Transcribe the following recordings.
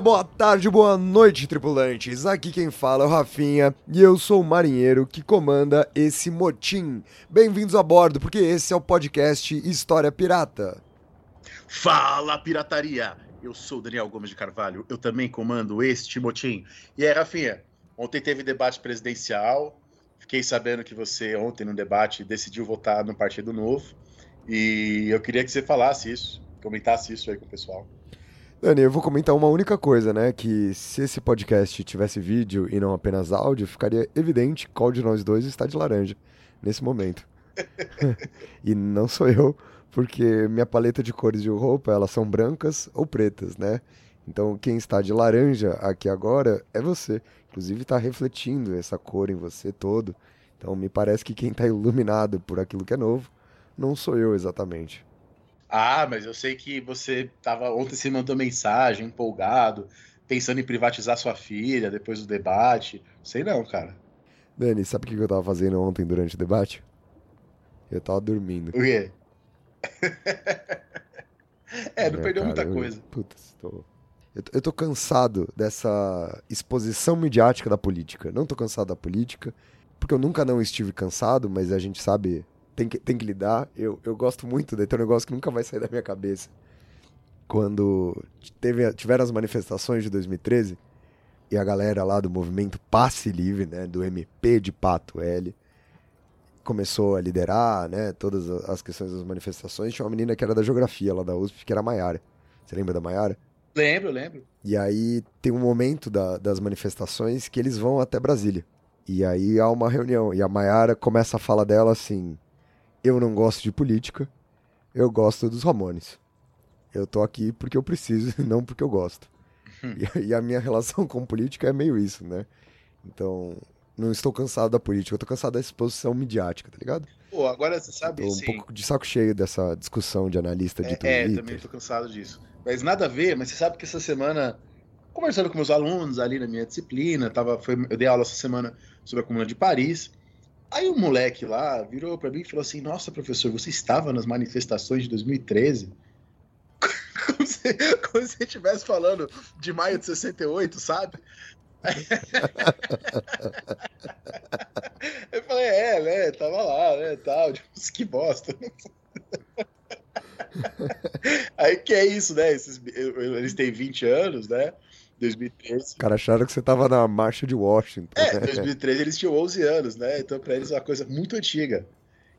Boa tarde, boa noite, tripulantes. Aqui quem fala é o Rafinha e eu sou o marinheiro que comanda esse motim. Bem-vindos a bordo, porque esse é o podcast História Pirata. Fala, pirataria! Eu sou o Daniel Gomes de Carvalho, eu também comando este motim. E aí, Rafinha, ontem teve debate presidencial, fiquei sabendo que você ontem no debate decidiu votar no Partido Novo, e eu queria que você falasse isso, comentasse isso aí com o pessoal. Dani, eu vou comentar uma única coisa, né? Que se esse podcast tivesse vídeo e não apenas áudio, ficaria evidente qual de nós dois está de laranja nesse momento. e não sou eu, porque minha paleta de cores de roupa, elas são brancas ou pretas, né? Então quem está de laranja aqui agora é você. Inclusive está refletindo essa cor em você todo. Então me parece que quem está iluminado por aquilo que é novo não sou eu exatamente. Ah, mas eu sei que você tava ontem você mandou mensagem, empolgado, pensando em privatizar sua filha depois do debate. Sei não, cara. Dani, sabe o que eu tava fazendo ontem durante o debate? Eu tava dormindo. O quê? é, não É, perdeu cara, muita eu- coisa. Putz, tô... Eu, eu tô cansado dessa exposição midiática da política. Não tô cansado da política, porque eu nunca não estive cansado, mas a gente sabe, tem que, tem que lidar. Eu, eu gosto muito de ter um negócio que nunca vai sair da minha cabeça. Quando teve, tiveram as manifestações de 2013, e a galera lá do movimento Passe Livre, né, do MP de Pato L, começou a liderar, né, todas as questões das manifestações. Tinha uma menina que era da geografia lá da USP, que era a Maiara. Você lembra da Maiara? Lembro, lembro. E aí tem um momento da- das manifestações que eles vão até Brasília. E aí há uma reunião. E a Maiara começa a fala dela assim: Eu não gosto de política, eu gosto dos Ramones. Eu tô aqui porque eu preciso e não porque eu gosto. e, e a minha relação com política é meio isso, né? Então, não estou cansado da política, eu tô cansado da exposição midiática, tá ligado? Pô, agora você sabe, Tô um assim, pouco de saco cheio dessa discussão de analista de É, Twitter. é, também tô cansado disso. Mas nada a ver, mas você sabe que essa semana, conversando com meus alunos ali na minha disciplina, tava, foi, eu dei aula essa semana sobre a Comuna de Paris. Aí um moleque lá virou pra mim e falou assim: Nossa, professor, você estava nas manifestações de 2013? Como se, como se estivesse falando de maio de 68, sabe? Eu falei, é, né? Tava lá, né? Tal, tipo, que bosta. Aí que é isso, né? Esses- eles têm 20 anos, né? 2013. Os caras acharam que você tava na marcha de Washington. É, né? 2013 eles tinham 11 anos, né? Então pra eles é uma coisa muito antiga.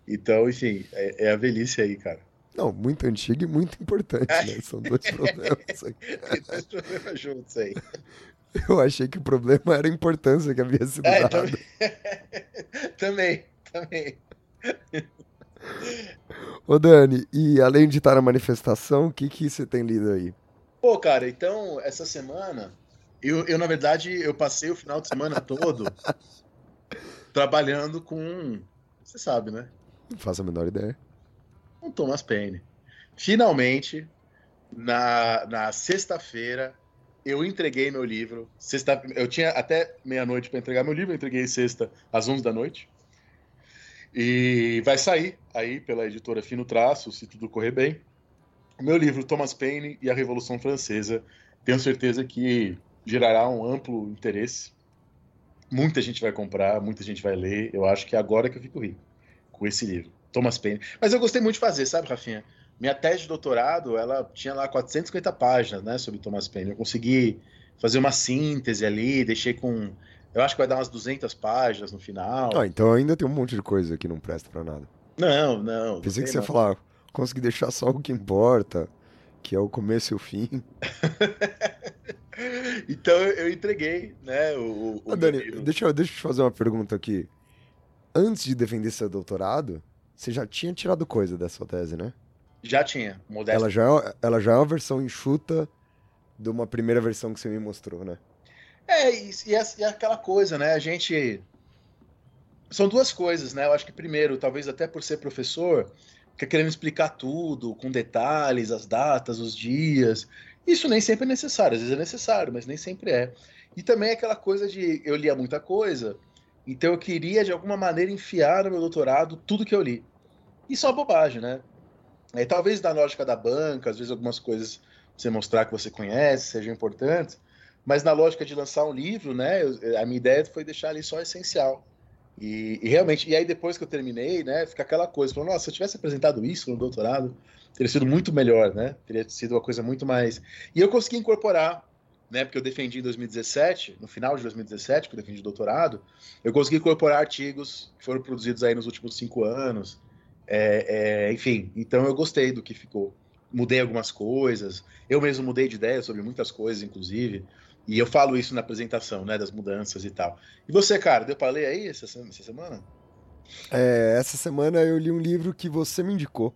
Então, enfim, é, é a velhice aí, cara. Não, muito antigo e muito importante, né? São dois problemas. aí. Tem dois problemas juntos aí. Eu achei que o problema era a importância que havia sido É, dada. também. também, também. Ô Dani, e além de estar na manifestação, o que, que você tem lido aí? Pô, cara, então, essa semana, eu, eu, na verdade, eu passei o final de semana todo trabalhando com, você sabe, né? Não faço a menor ideia. Com Thomas Paine. Finalmente, na, na sexta-feira, eu entreguei meu livro. Sexta, eu tinha até meia-noite para entregar meu livro, eu entreguei sexta às 11 da noite. E vai sair aí pela editora Fino Traço, se tudo correr bem. O meu livro, Thomas Paine e a Revolução Francesa. Tenho certeza que gerará um amplo interesse. Muita gente vai comprar, muita gente vai ler. Eu acho que é agora que eu fico rico com esse livro. Thomas Paine. Mas eu gostei muito de fazer, sabe, Rafinha? Minha tese de doutorado, ela tinha lá 450 páginas, né, sobre Thomas Paine. Eu consegui fazer uma síntese ali, deixei com... Eu acho que vai dar umas 200 páginas no final. Ah, então ainda tem um monte de coisa que não presta pra nada. Não, não. não Pensei que você ia não. falar, consegui deixar só o que importa, que é o começo e o fim. então eu entreguei, né, o, o meu Dani, deixa, eu- deixa eu te fazer uma pergunta aqui. antes de defender seu doutorado, você já tinha tirado coisa dessa tese, né? Já tinha, modesto. Ela já, é- ela já é uma versão enxuta de uma primeira versão que você me mostrou, né? É, e, e é, e é aquela coisa, né? A gente. São duas coisas, né? Eu acho que, primeiro, talvez até por ser professor, fica querendo explicar tudo, com detalhes, as datas, os dias. Isso nem sempre é necessário, às vezes é necessário, mas nem sempre é. E também é aquela coisa de eu lia muita coisa, então eu queria, de alguma maneira, enfiar no meu doutorado tudo que eu li. Isso é uma bobagem, né? É, talvez da lógica da banca, às vezes algumas coisas você mostrar que você conhece sejam importantes, mas na lógica de lançar um livro, né, a minha ideia foi deixar ali só o essencial. E, e realmente, e aí depois que eu terminei, né, fica aquela coisa, falando, nossa, se eu tivesse apresentado isso no doutorado, teria sido muito melhor, né? Teria sido uma coisa muito mais. E eu consegui incorporar, né, porque eu defendi em 2017, no final de 2017, que eu defendi doutorado, eu consegui incorporar artigos que foram produzidos aí nos últimos cinco anos. É, é, enfim, então eu gostei do que ficou. Mudei algumas coisas, eu mesmo mudei de ideia sobre muitas coisas, inclusive. E eu falo isso na apresentação, né, das mudanças e tal. E você, cara, deu para ler aí essa, essa semana? É, essa semana eu li um livro que você me indicou.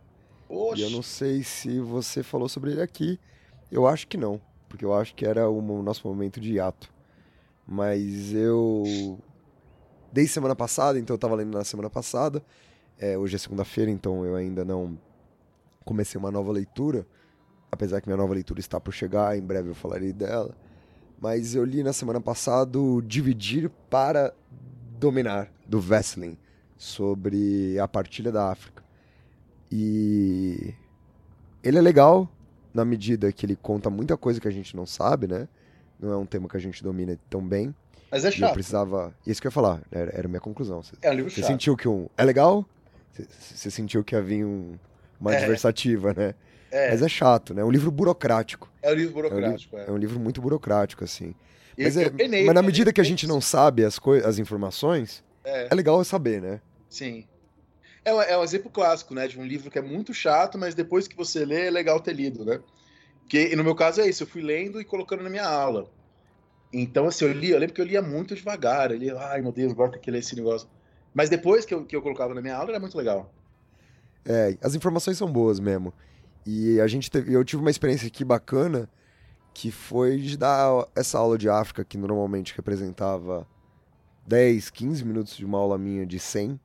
Oxe, E eu não sei se você falou sobre ele aqui. Eu acho que não, porque eu acho que era o nosso momento de hiato. Mas eu. Desde semana passada, então eu tava lendo na semana passada. É, hoje é segunda-feira, então eu ainda não comecei uma nova leitura. Apesar que minha nova leitura está por chegar, em breve eu falarei dela. Mas eu li na semana passada o Dividir para Dominar, do Vesslin, sobre a partilha da África. E ele é legal na medida que ele conta muita coisa que a gente não sabe, né? Não é um tema que a gente domina tão bem. mas é E eu chato. precisava. Isso que eu ia falar, era, era a minha conclusão. Você, É um livro você chato. sentiu que um. É legal? Você, você sentiu que havia um, uma É. adversativa, né? É, Mas é chato, né? É um livro burocrático. é um livro É um, livro, burocrático. é um livro muito burocrático, assim. Mas, é, penei mas na medida que a gente não sabe as, as informações, É. é legal saber, né? Sim. É, um- é um exemplo clássico, né? De um livro que é muito chato, mas depois que você lê, é legal ter lido, né? Que e no meu caso é isso, eu fui lendo e colocando na minha aula. Então, assim, eu li, eu lembro que eu lia muito devagar, eu lia, ai meu Deus, agora tem que ler esse negócio. Mas depois que eu, que eu colocava na minha aula, era muito legal. É, as informações são boas mesmo. E a gente teve, eu tive uma experiência aqui bacana, que foi de dar essa aula de África, que normalmente representava 10, 15 minutos de uma aula minha de 100,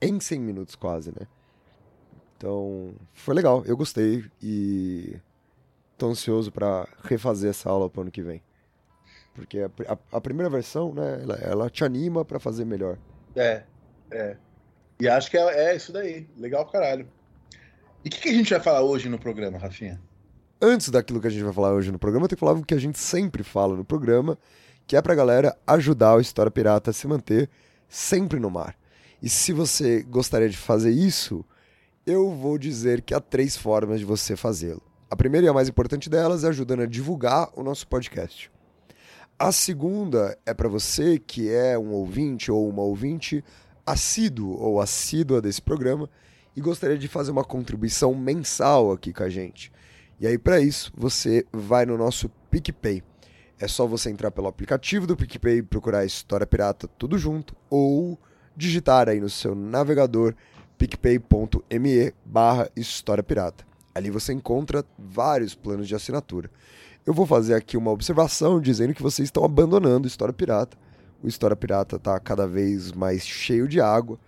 em 100 minutos quase, né? Então, foi legal, eu gostei e tô ansioso pra refazer essa aula pro ano que vem. Porque a, a- a primeira versão, né, ela, ela te anima pra fazer melhor. É, é. E acho que é, é isso daí. Legal pra caralho. E o que, que a gente vai falar hoje no programa, Rafinha? antes daquilo que a gente vai falar hoje no programa, eu tenho que falar o que a gente sempre fala no programa, que é pra galera ajudar o História Pirata a se manter sempre no mar. E se você gostaria de fazer isso, eu vou dizer que há três formas de você fazê-lo. A primeira e a mais importante delas é ajudando a divulgar o nosso podcast. A segunda é para você que é um ouvinte ou uma ouvinte assíduo ou assídua desse programa e gostaria de fazer uma contribuição mensal aqui com a gente. E aí, para isso, você vai no nosso PicPay. É só você entrar pelo aplicativo do PicPay, procurar História Pirata tudo junto, ou digitar aí no seu navegador picpay.me barra História Pirata. Ali você encontra vários planos de assinatura. Eu vou fazer aqui uma observação dizendo que vocês estão abandonando História Pirata. O História Pirata está cada vez mais cheio de água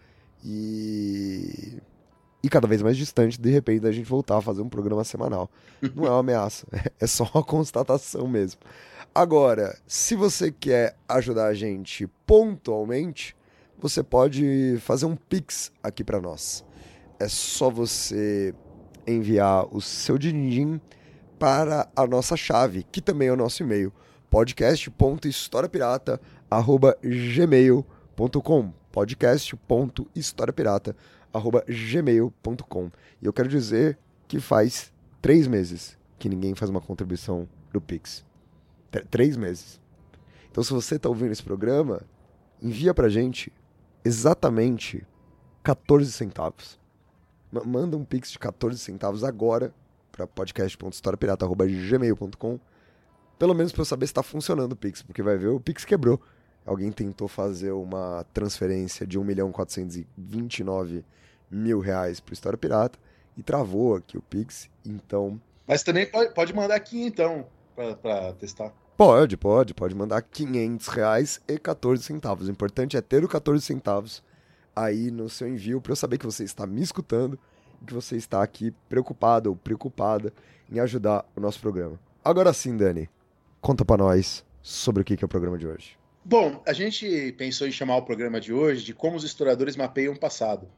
e e cada vez mais distante, de repente, da gente voltar a fazer um programa semanal. Não é uma ameaça, é só uma constatação mesmo. Agora, se você quer ajudar a gente pontualmente, você pode fazer um Pix aqui para nós. É só você enviar o seu din-din para a nossa chave, que também é o nosso e-mail, podcast.historiapirata.gmail.com podcast.historiapirata.gmail.com E eu quero dizer que faz três meses que ninguém faz uma contribuição do Pix. Tr- três meses. Então, se você está ouvindo esse programa, envia pra gente exatamente 14 centavos. Ma- manda um Pix de 14 centavos agora para podcast.historiapirata.gmail.com Pelo menos para eu saber se está funcionando o Pix, porque vai ver, o Pix quebrou. Alguém tentou fazer uma transferência de 1 milhão 429 mil reais pro História Pirata e travou aqui o Pix, então... Mas também pode, pode mandar aqui, então, pra testar. Pode, pode, pode mandar 500 reais e 14 centavos. O importante é ter o 14 centavos aí no seu envio para eu saber que você está me escutando e que você está aqui preocupado ou preocupada em ajudar o nosso programa. Agora sim, Dani, conta para nós sobre o que é o programa de hoje. Bom, a gente pensou em chamar o programa de hoje de como os historiadores mapeiam o passado,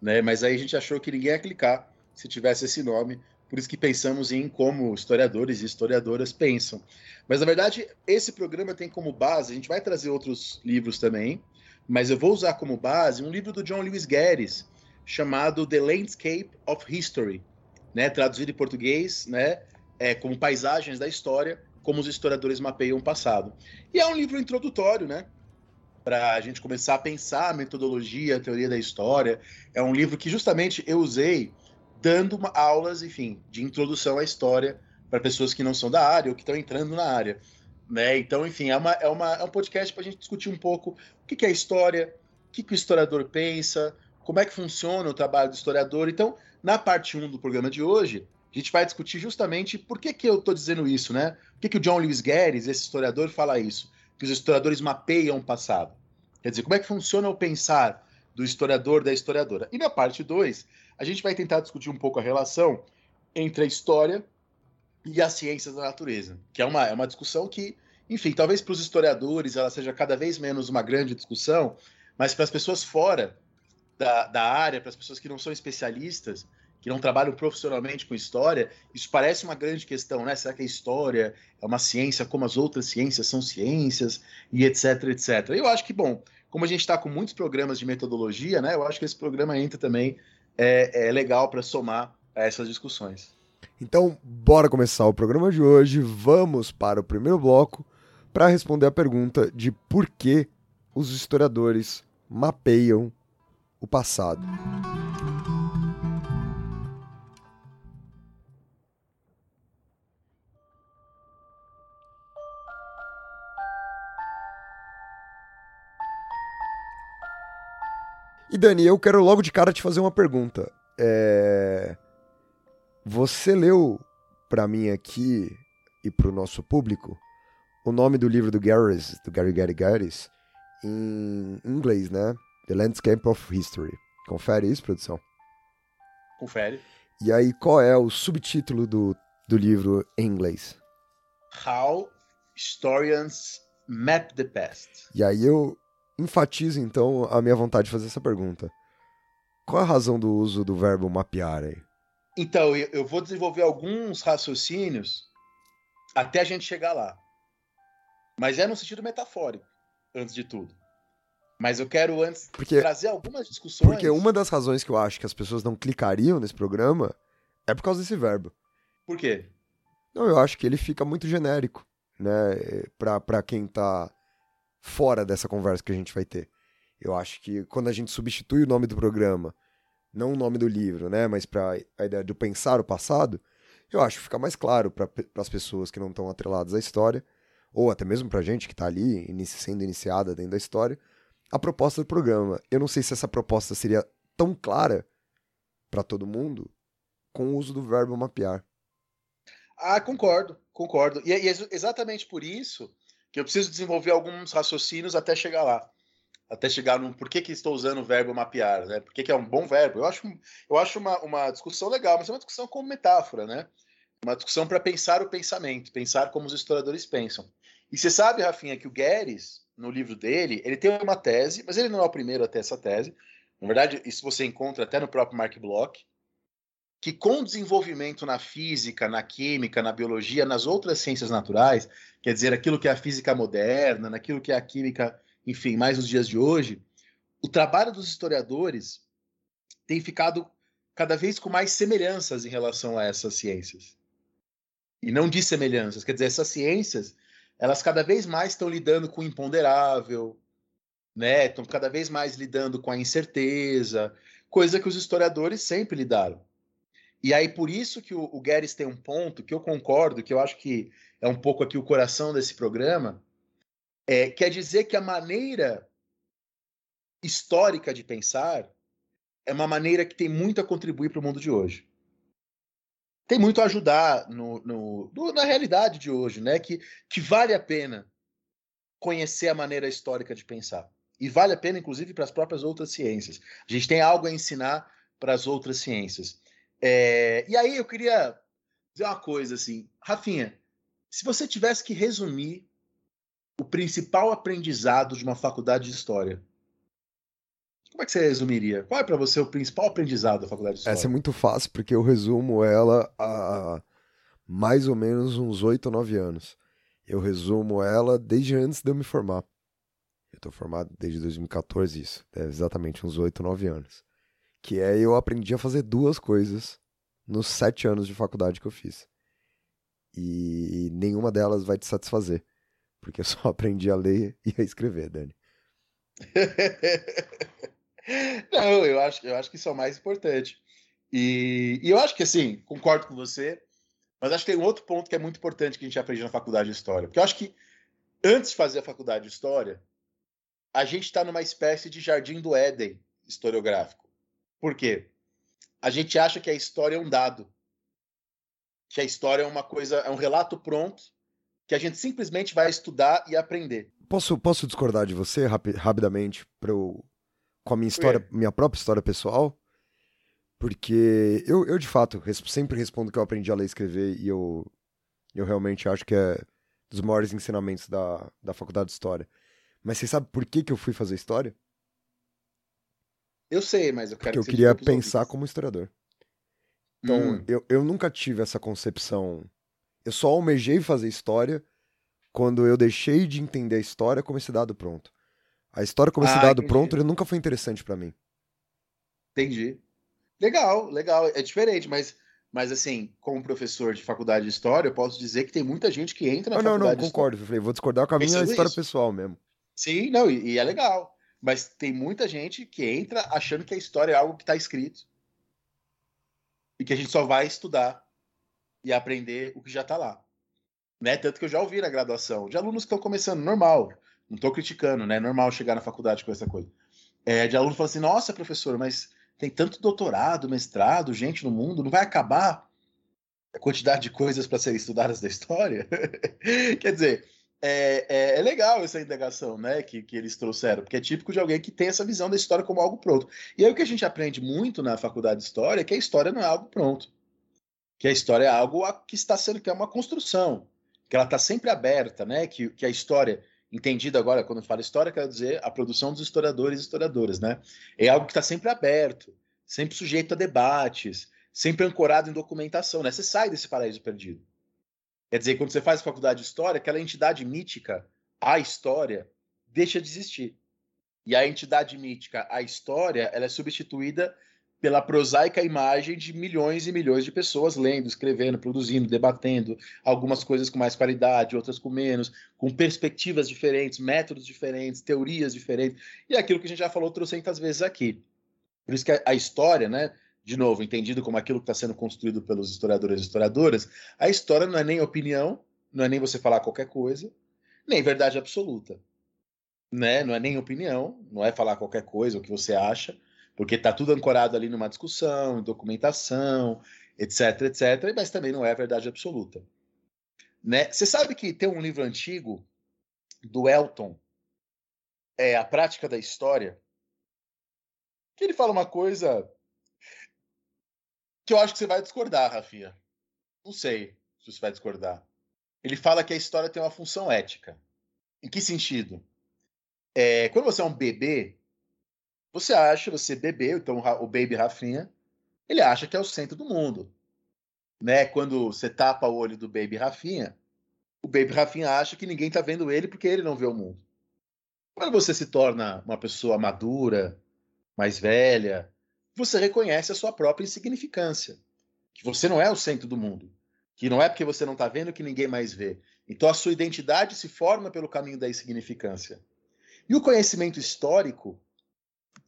né? Mas aí a gente achou que ninguém ia clicar se tivesse esse nome, por isso que pensamos em como historiadores e historiadoras pensam. Mas na verdade, esse programa tem como base, a gente vai trazer outros livros também, mas eu vou usar como base um livro do John Lewis Guedes, chamado The Landscape of History, né, traduzido em português, né, é, como paisagens da história, como os historiadores mapeiam o passado. E é um livro introdutório, né, para a gente começar a pensar a metodologia, a teoria da história. É um livro que justamente eu usei dando aulas, enfim, de introdução à história para pessoas que não são da área ou que estão entrando na área. Né? Então, enfim, é, uma, é, uma, é um podcast para a gente discutir um pouco o que, que é história, o que, que o historiador pensa, como é que funciona o trabalho do historiador. Então, na parte 1 do programa de hoje, a gente vai discutir justamente por que, que eu estou dizendo isso, né? Por que, que o John Lewis Guedes, esse historiador, fala isso? Que os historiadores mapeiam o passado. Quer dizer, como é que funciona o pensar do historiador, da historiadora? E na parte 2, a gente vai tentar discutir um pouco a relação entre a história e as ciências da natureza, que é uma, é uma discussão que, enfim, talvez para os historiadores ela seja cada vez menos uma grande discussão, mas para as pessoas fora da, da área, para as pessoas que não são especialistas, que não trabalham profissionalmente com história, isso parece uma grande questão, né? Será que a história é uma ciência como as outras ciências são ciências e etc, etc. Eu acho que, bom, como a gente está com muitos programas de metodologia, né? Eu acho que esse programa entra também é, é legal para somar a essas discussões. Então, bora começar o programa de hoje. Vamos para o primeiro bloco para responder a pergunta de por que os historiadores mapeiam o passado. E Dani, eu quero logo de cara te fazer uma pergunta. É... Você leu para mim aqui e para o nosso público o nome do livro do Garris, do Gary Gary Garris, em inglês, né? The Landscape of History. Confere isso, produção? Confere. E aí, qual é o subtítulo do, do livro em inglês? How Historians Map the Past. E aí eu enfatizo, então, a minha vontade de fazer essa pergunta. Qual a razão do uso do verbo mapear aí? Então, eu vou desenvolver alguns raciocínios até a gente chegar lá. Mas é no sentido metafórico, antes de tudo. Mas eu quero antes porque, trazer algumas discussões. Porque uma das razões que eu acho que as pessoas não clicariam nesse programa é por causa desse verbo. Por quê? Não, eu acho que ele fica muito genérico, né? Pra, pra quem tá fora dessa conversa que a gente vai ter. Eu acho que quando a gente substitui o nome do programa não o nome do livro, né, mas para a ideia de pensar o passado, eu acho que fica mais claro para as pessoas que não estão atreladas à história, ou até mesmo para a gente que está ali inici sendo iniciada dentro da história, a proposta do programa. Eu não sei se essa proposta seria tão clara para todo mundo com o uso do verbo mapear. Ah, concordo, concordo. E é, é exatamente por isso que eu preciso desenvolver alguns raciocínios até chegar lá até chegar no por que, que estou usando o verbo mapear, né? Por que, que é um bom verbo? Eu acho, eu acho uma, uma discussão legal, mas é uma discussão como metáfora, né? Uma discussão para pensar o pensamento, pensar como os historiadores pensam. E você sabe, Rafinha, que o Guedes, no livro dele, ele tem uma tese, mas ele não é o primeiro a ter essa tese. Na verdade, isso você encontra até no próprio Mark Bloch, que com o desenvolvimento na física, na química, na biologia, nas outras ciências naturais, quer dizer, aquilo que é a física moderna, naquilo que é a química enfim, mais nos dias de hoje, o trabalho dos historiadores tem ficado cada vez com mais semelhanças em relação a essas ciências. E não de semelhanças, quer dizer, essas ciências, elas cada vez mais estão lidando com o imponderável, né? Estão cada vez mais lidando com a incerteza, coisa que os historiadores sempre lidaram. E aí por isso que o, o Guedes tem um ponto que eu concordo, que eu acho que é um pouco aqui o coração desse programa, É, quer dizer que a maneira histórica de pensar é uma maneira que tem muito a contribuir para o mundo de hoje. Tem muito a ajudar no, no, no, na realidade de hoje, né? Que, que vale a pena conhecer a maneira histórica de pensar. E vale a pena, inclusive, para as próprias outras ciências. A gente tem algo a ensinar para as outras ciências. É, e aí eu queria dizer uma coisa assim, Rafinha, se você tivesse que resumir o principal aprendizado de uma faculdade de história, como é que você resumiria? Qual é para você o principal aprendizado da faculdade de história? Essa é muito fácil, porque eu resumo ela a mais ou menos uns 8 ou 9 anos. Eu resumo ela desde antes de eu me formar. Eu estou formado desde 2014, isso. É exatamente uns 8 ou 9 anos que é eu aprendi a fazer duas coisas nos sete anos de faculdade que eu fiz. E nenhuma delas vai te satisfazer, porque eu só aprendi a ler e a escrever, Dani. Não, eu acho, eu acho que isso é o mais importante. E, e, eu acho que, assim, concordo com você, mas acho que tem um outro ponto que é muito importante que a gente aprende na faculdade de História. Porque eu acho que, antes de fazer a faculdade de História, a gente está numa espécie de jardim do Éden historiográfico. Por quê? A gente acha que a história é um dado. Que a história é uma coisa, é um relato pronto, que a gente simplesmente vai estudar e aprender. Posso, posso discordar de você rapi rapidamente eu, com a minha história, minha própria história pessoal? Porque eu, eu de fato, sempre respondo que eu aprendi a ler e escrever e eu, eu realmente acho que é dos maiores ensinamentos da, da faculdade de História. Mas você sabe por que, que eu fui fazer História? Eu sei, mas eu quero Porque eu que queria pensar ouvintes. como historiador. Então, hum. eu, eu nunca tive essa concepção. Eu só almejei fazer história quando eu deixei de entender a história como esse dado pronto. A história como esse ah, dado entendi. pronto, ele nunca foi interessante para mim. Entendi. Legal, legal. É diferente, mas, mas assim, como professor de faculdade de história, eu posso dizer que tem muita gente que entra na não, faculdade Não, não, concordo. Eu falei, vou discordar com a minha história isso. pessoal mesmo. Sim, não, e, e é legal. Mas tem muita gente que entra achando que a história é algo que está escrito e que a gente só vai estudar e aprender o que já está lá. Né? Tanto que eu já ouvi na graduação, de alunos que estão começando, normal, não estou criticando, né? Normal chegar na faculdade com essa coisa. É, de aluno falando assim: nossa, professor, mas tem tanto doutorado, mestrado, gente no mundo, não vai acabar a quantidade de coisas para serem estudadas da história? Quer dizer, é, é, é, legal essa indagação né, que, que eles trouxeram, porque é típico de alguém que tem essa visão da história como algo pronto. E aí o que a gente aprende muito na faculdade de história é que a história não é algo pronto. Que a história é algo que está sendo, que é uma construção, que ela está sempre aberta, né? Que, que a história, entendida agora, quando eu falo história, quer dizer a produção dos historiadores e historiadoras, né? É algo que está sempre aberto, sempre sujeito a debates, sempre ancorado em documentação, né? Você sai desse paraíso perdido. Quer dizer, quando você faz faculdade de história, aquela entidade mítica, a história, deixa de existir. E a entidade mítica, a história, ela é substituída pela prosaica imagem de milhões e milhões de pessoas lendo, escrevendo, produzindo, debatendo, algumas coisas com mais qualidade, outras com menos, com perspectivas diferentes, métodos diferentes, teorias diferentes, e é aquilo que a gente já falou trocentas vezes aqui. Por isso que a história, né, de novo, entendido como aquilo que está sendo construído pelos historiadores e historiadoras, a história não é nem opinião, não é nem você falar qualquer coisa, nem verdade absoluta. Né? Não é nem opinião, não é falar qualquer coisa, o que você acha, porque está tudo ancorado ali numa discussão, em documentação, etc, etc, mas também não é verdade absoluta. Né? Você sabe que tem um livro antigo do Elton, é A Prática da História, que ele fala uma coisa que eu acho que você vai discordar, Rafinha. Não sei se você vai discordar. Ele fala que a história tem uma função ética. Em que sentido? É, quando você é um bebê, você acha, você bebê, então o baby Rafinha, ele acha que é o centro do mundo. Né? Quando você tapa o olho do baby Rafinha, o baby Rafinha acha que ninguém está vendo ele porque ele não vê o mundo. Quando você se torna uma pessoa madura, mais velha, você reconhece a sua própria insignificância, que você não é o centro do mundo, que não é porque você não está vendo que ninguém mais vê. Então a sua identidade se forma pelo caminho da insignificância. E o conhecimento histórico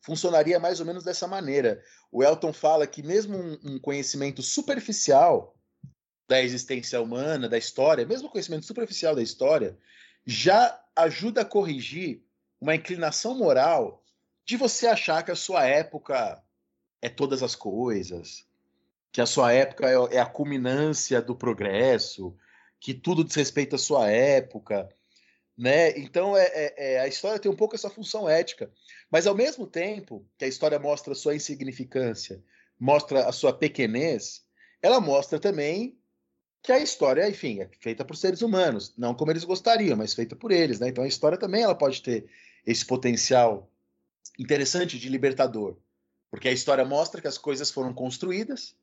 funcionaria mais ou menos dessa maneira. O Elton fala que mesmo um, um conhecimento superficial da existência humana, da história, mesmo conhecimento superficial da história, já ajuda a corrigir uma inclinação moral de você achar que a sua época é todas as coisas, que a sua época é, é a culminância do progresso, que tudo diz respeito à sua época, né? Então é, é, é, a história tem um pouco essa função ética, mas ao mesmo tempo que a história mostra a sua insignificância, mostra a sua pequenez, ela mostra também que a história, enfim, é feita por seres humanos, não como eles gostariam, mas feita por eles, né? Então a história também ela pode ter esse potencial interessante de libertador, porque a história mostra que as coisas foram construídas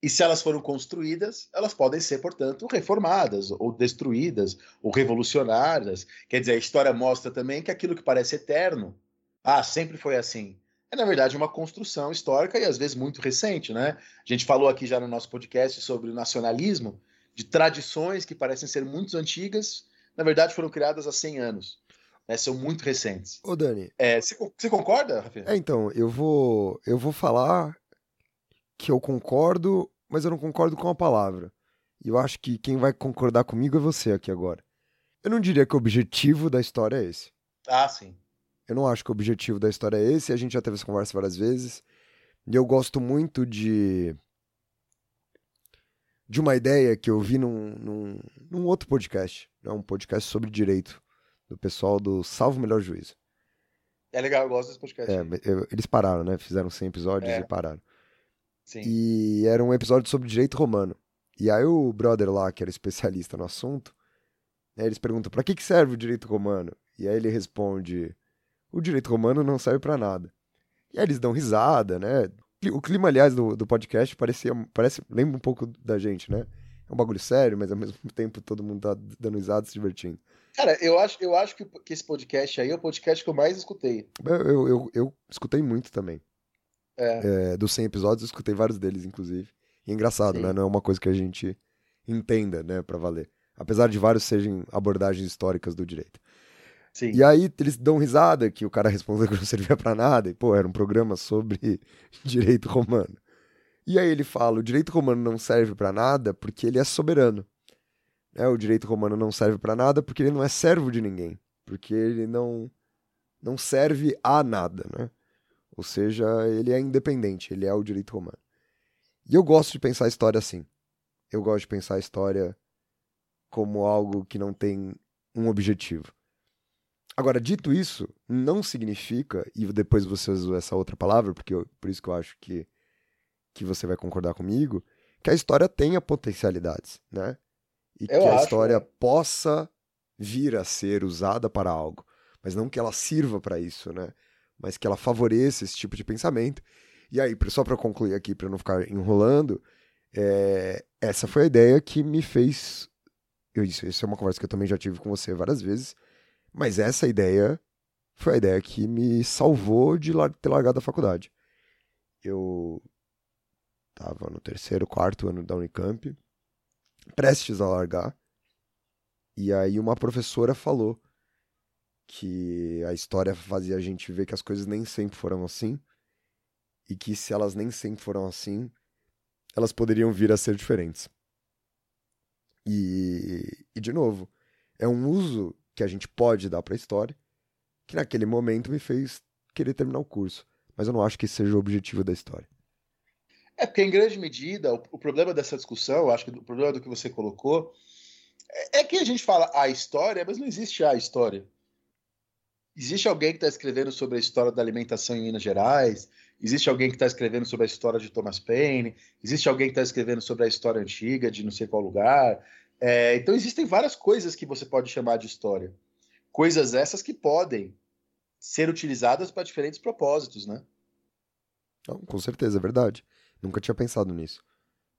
e se elas foram construídas, elas podem ser, portanto, reformadas, ou destruídas, ou revolucionadas. Quer dizer, a história mostra também que aquilo que parece eterno, ah, sempre foi assim, é, na verdade, uma construção histórica e às vezes muito recente, né? A gente falou aqui já no nosso podcast sobre o nacionalismo, de tradições que parecem ser muito antigas, na verdade foram criadas há 100 anos. Né? São muito recentes. Ô, Dani. É, você, concorda, Rafael? É, então, eu vou, eu vou falar que eu concordo, mas eu não concordo com a palavra. E eu acho que quem vai concordar comigo é você aqui agora. Eu não diria que o objetivo da história é esse. Ah, sim. Eu não acho que o objetivo da história é esse, a gente já teve essa conversa várias vezes. E eu gosto muito de. de uma ideia que eu vi num, num, num outro podcast. É um podcast sobre direito, do pessoal do Salvo Melhor Juízo. É legal, eu gosto desse podcast. É, eu, eles pararam, né? Fizeram 100 episódios É. e pararam. Sim. E era um episódio sobre direito romano. E aí o brother lá, que era especialista no assunto, né, eles perguntam, pra que, que serve o direito romano? E aí ele responde, o direito romano não serve pra nada. E aí eles dão risada, né? O clima, aliás, do, do podcast parecia, parece, lembra um pouco da gente, né? É um bagulho sério, mas ao mesmo tempo todo mundo tá dando risada se divertindo. Cara, eu acho, eu acho que, que esse podcast aí é o podcast que eu mais escutei. Eu, eu, eu, eu escutei muito também. É. É, dos 100 episódios, eu escutei vários deles, inclusive. E é engraçado, Sim. né? Não é uma coisa que a gente entenda, né, pra valer. Apesar de vários sejam abordagens históricas do direito. Sim. E aí eles dão risada que o cara respondeu que não servia pra nada. E, pô, era um programa sobre direito romano. E aí ele fala, o direito romano não serve pra nada porque ele é soberano. Né? O direito romano não serve pra nada porque ele não é servo de ninguém. Porque ele não, não serve a nada, né? Ou seja, ele é independente, ele é o direito romano. E eu gosto de pensar a história assim. Eu gosto de pensar a história como algo que não tem um objetivo. Agora, dito isso, não significa, e depois você usou essa outra palavra, porque eu- por isso que eu acho que, que você vai concordar comigo, que a história tenha potencialidades, né? E Eu que a acho, história né? possa vir a ser usada para algo, mas não que ela sirva para isso, né? Mas que ela favoreça esse tipo de pensamento. E aí, só para concluir aqui, para não ficar enrolando, é, essa foi a ideia que me fez. Eu, isso, isso é uma conversa que eu também já tive com você várias vezes, mas essa ideia foi a ideia que me salvou de ter largado a faculdade. Eu tava no terceiro, quarto ano da Unicamp, prestes a largar, e aí uma professora falou que a história fazia a gente ver que as coisas nem sempre foram assim, e que se elas nem sempre foram assim, elas poderiam vir a ser diferentes. E, e de novo, é um uso que a gente pode dar para a história, que naquele momento me fez querer terminar o curso. Mas eu não acho que seja o objetivo da história. É porque, em grande medida, o, o problema dessa discussão, acho que o problema do que você colocou, é, é que a gente fala a história, mas não existe a história. Existe alguém que está escrevendo sobre a história da alimentação em Minas Gerais, existe alguém que está escrevendo sobre a história de Thomas Paine, existe alguém que está escrevendo sobre a história antiga de não sei qual lugar. É, então, existem várias coisas que você pode chamar de história. Coisas essas que podem ser utilizadas para diferentes propósitos, né? Com certeza, é verdade. Nunca tinha pensado nisso.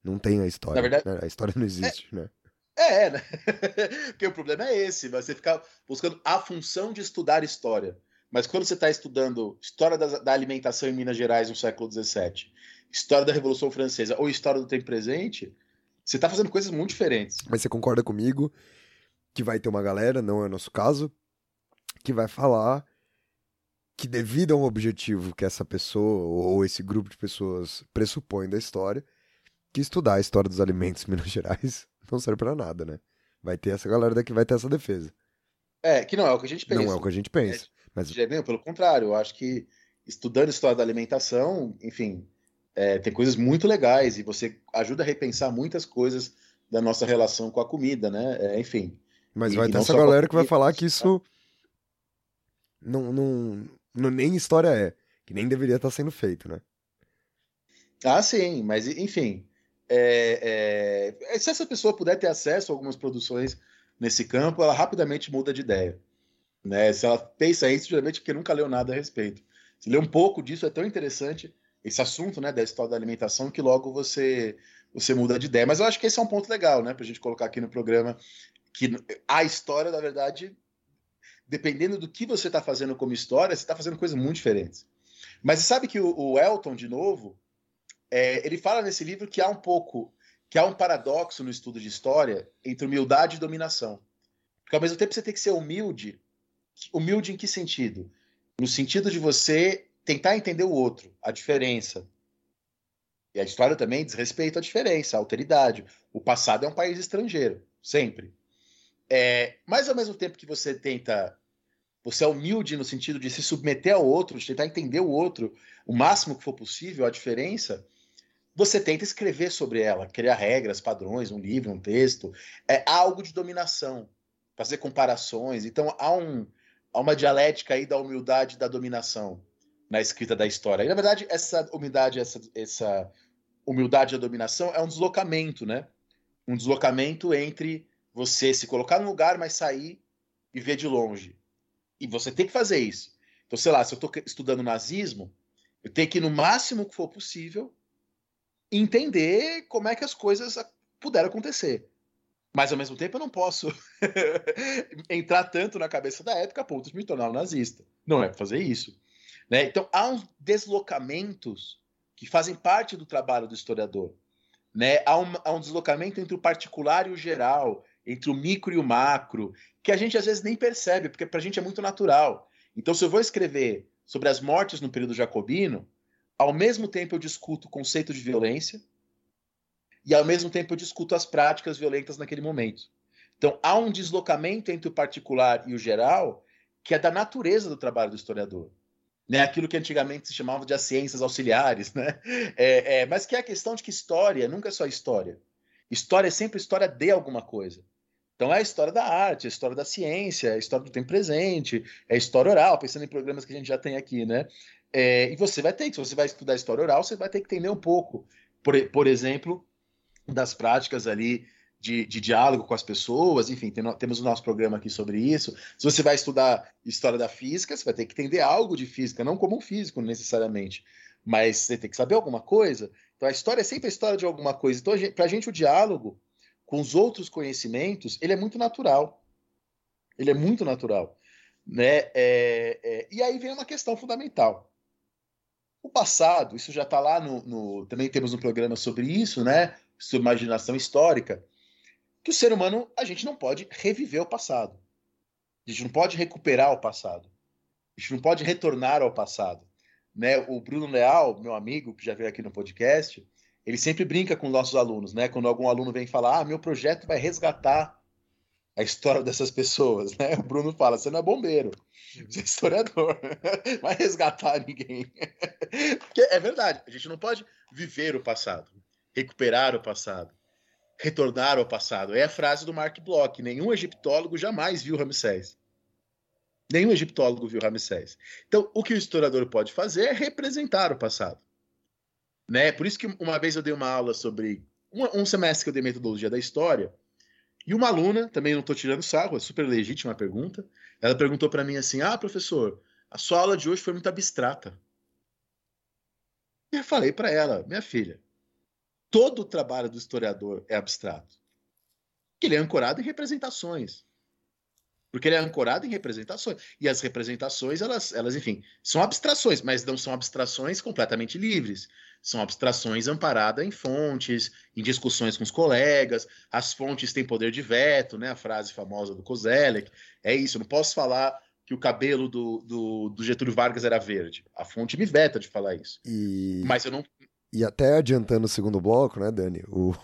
Não tem a história. Na verdade- né? A história não existe, né? É, né? Porque o problema é esse, você ficar buscando a função de estudar história. Mas quando você está estudando história da, da alimentação em Minas Gerais no século XVII, história da Revolução Francesa ou história do tempo presente, você está fazendo coisas muito diferentes. Mas você concorda comigo que vai ter uma galera, não é o nosso caso, que vai falar que devido a um objetivo que essa pessoa ou esse grupo de pessoas pressupõe da história, que estudar a história dos alimentos em Minas Gerais não serve pra nada, né? Vai ter essa galera daqui, vai ter essa defesa. É, que não é o que a gente pensa. Não é o que a gente pensa. Mas Já bem, pelo contrário, eu acho que estudando história da alimentação, enfim, é, tem coisas muito legais e você ajuda a repensar muitas coisas da nossa relação com a comida, né? É, enfim. Mas E- vai ter não essa a galera que vai falar mas- que isso não, não, nem história é, que nem deveria estar sendo feito, né? Ah, sim, mas enfim. é, é, se essa pessoa puder ter acesso a algumas produções nesse campo, ela rapidamente muda de ideia. Né? Se ela pensa isso, geralmente porque nunca leu nada a respeito. Se lê um pouco disso, é tão interessante esse assunto né, da história da alimentação que logo você, você muda de ideia. Mas eu acho que esse é um ponto legal, né, para a gente colocar aqui no programa, que a história, na verdade, dependendo do que você está fazendo como história, você está fazendo coisas muito diferentes. Mas você sabe que o, o Elton, de novo, é, ele fala nesse livro que há um pouco, que há um paradoxo no estudo de história entre humildade e dominação. Porque ao mesmo tempo você tem que ser humilde. Humilde em que sentido? No sentido de você tentar entender o outro, a diferença. E a história também diz respeito à diferença, à alteridade. O passado é um país estrangeiro, sempre. É, mas ao mesmo tempo que você tenta. Você é humilde no sentido de se submeter ao outro, de tentar entender o outro o máximo que for possível, a diferença, você tenta escrever sobre ela, criar regras, padrões, um livro, um texto. É algo de dominação, fazer comparações. Então há, um, há uma dialética aí da humildade da dominação na escrita da história. E na verdade, essa humildade, essa, essa humildade a dominação é um deslocamento, né? Um deslocamento entre você se colocar num lugar, mas sair e ver de longe. E você tem que fazer isso. Então, sei lá, se eu estou estudando nazismo, eu tenho que, no máximo que for possível, entender como é que as coisas puderam acontecer. Mas, ao mesmo tempo, eu não posso entrar tanto na cabeça da época a ponto de me tornar um nazista. Não é fazer isso. Né? Então, há uns deslocamentos que fazem parte do trabalho do historiador. Né? Há, um, há um deslocamento entre o particular e o geral, entre o micro e o macro, que a gente às vezes nem percebe, porque para a gente é muito natural. Então, se eu vou escrever sobre as mortes no período jacobino, ao mesmo tempo eu discuto o conceito de violência e ao mesmo tempo eu discuto as práticas violentas naquele momento. Então, há um deslocamento entre o particular e o geral que é da natureza do trabalho do historiador. Né? Aquilo que antigamente se chamava de as ciências auxiliares, né? É, é, mas que é a questão de que história nunca é só história. História é sempre história de alguma coisa. Então é a história da arte, a história da ciência, a história do tempo presente, é a história oral, pensando em programas que a gente já tem aqui, né? É, e você vai ter que, se você vai estudar história oral, você vai ter que entender um pouco, por, por exemplo, das práticas ali de, de, diálogo com as pessoas, enfim, tem, temos o nosso programa aqui sobre isso. Se você vai estudar história da física, você vai ter que entender algo de física, não como um físico necessariamente, mas você tem que saber alguma coisa. Então a história é sempre a história de alguma coisa. Então, para a gente, o diálogo com os outros conhecimentos, ele é muito natural. Ele é muito natural. Né? É, é, e aí vem uma questão fundamental. O passado, isso já está lá no, no, Também temos um programa sobre isso, né? Sobre imaginação histórica. Que o ser humano, a gente não pode reviver o passado. A gente não pode recuperar o passado. A gente não pode retornar ao passado. Né? O Bruno Leal, meu amigo, que já veio aqui no podcast, ele sempre brinca com nossos alunos, né? Quando algum aluno vem falar, ah, meu projeto vai resgatar a história dessas pessoas, né? O Bruno fala, você não é bombeiro, você é historiador, vai resgatar ninguém. Porque é verdade, a gente não pode viver o passado, recuperar o passado, retornar ao passado. É a frase do Mark Bloch, nenhum egiptólogo jamais viu Ramsés. Nenhum egiptólogo viu Ramsés. Então, o que o historiador pode fazer é representar o passado. Né? Por isso que uma vez eu dei uma aula sobre um, um semestre que eu dei metodologia da história e uma aluna, também não estou tirando sarro, é super legítima a pergunta. Ela perguntou para mim assim: "Ah, professor, a sua aula de hoje foi muito abstrata". E eu falei para ela: "Minha filha, todo o trabalho do historiador é abstrato. Ele é ancorado em representações. Porque ele é ancorado em representações. E as representações, elas, elas, enfim, são abstrações, mas não são abstrações completamente livres. São abstrações amparadas em fontes, em discussões com os colegas. As fontes têm poder de veto, né? A frase famosa do Kozelek. É isso, não posso falar que o cabelo do, do, do Getúlio Vargas era verde. A fonte me veta de falar isso. E, Mas eu não. e até adiantando o segundo bloco, né, Dani? O,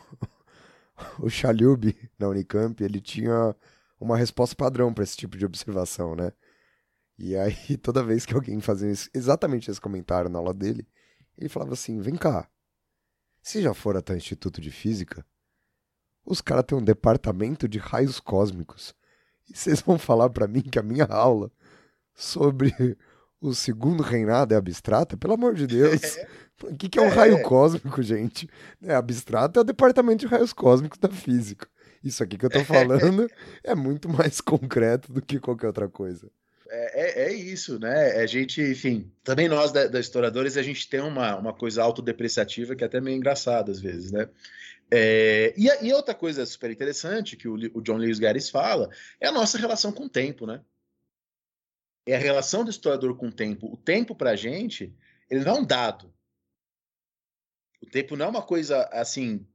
o Chalub, na Unicamp, ele tinha uma resposta padrão para esse tipo de observação, né? E aí, toda vez que alguém fazia exatamente esse comentário na aula dele, ele falava assim: vem cá, se já for até o Instituto de Física, os caras têm um departamento de raios cósmicos. E vocês vão falar para mim que a minha aula sobre o segundo reinado é abstrata? Pelo amor de Deus. O que, que é um É. raio cósmico, gente? É, abstrato é o departamento de raios cósmicos da física. Isso aqui que eu tô falando é muito mais concreto do que qualquer outra coisa. É, é, é isso, né? A gente, enfim, também nós da, da Historiadores, a gente tem uma, uma coisa autodepreciativa que é até meio engraçada às vezes, né? É, e, e outra coisa super interessante que o, o John Lewis Gares fala é a nossa relação com o tempo, né? É a relação do historiador com o tempo. O tempo pra gente, ele não é um dado. O tempo não é uma coisa assim.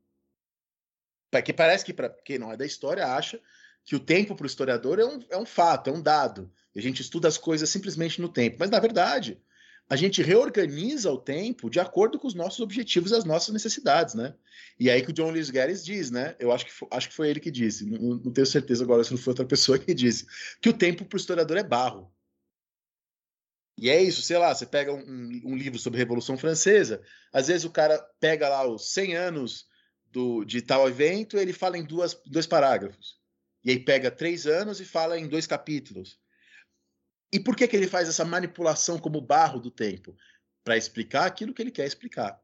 Que parece que para quem não é da história acha que o tempo para o historiador é um, é um fato, é um dado. A gente estuda as coisas simplesmente no tempo. Mas, na verdade, a gente reorganiza o tempo de acordo com os nossos objetivos e as nossas necessidades, né? E aí que o John Lewis Gares diz, né? Eu acho que, fo- acho que foi ele que disse, não, não tenho certeza agora se não foi outra pessoa que disse, que o tempo para o historiador é barro. E é isso, sei lá, você pega um, um- um livro sobre a Revolução Francesa, às vezes o cara pega lá os 100 anos do, de tal evento, ele fala em duas, dois parágrafos. E aí pega três anos e fala em dois capítulos. E por que, que ele faz essa manipulação como barro do tempo? Para explicar aquilo que ele quer explicar.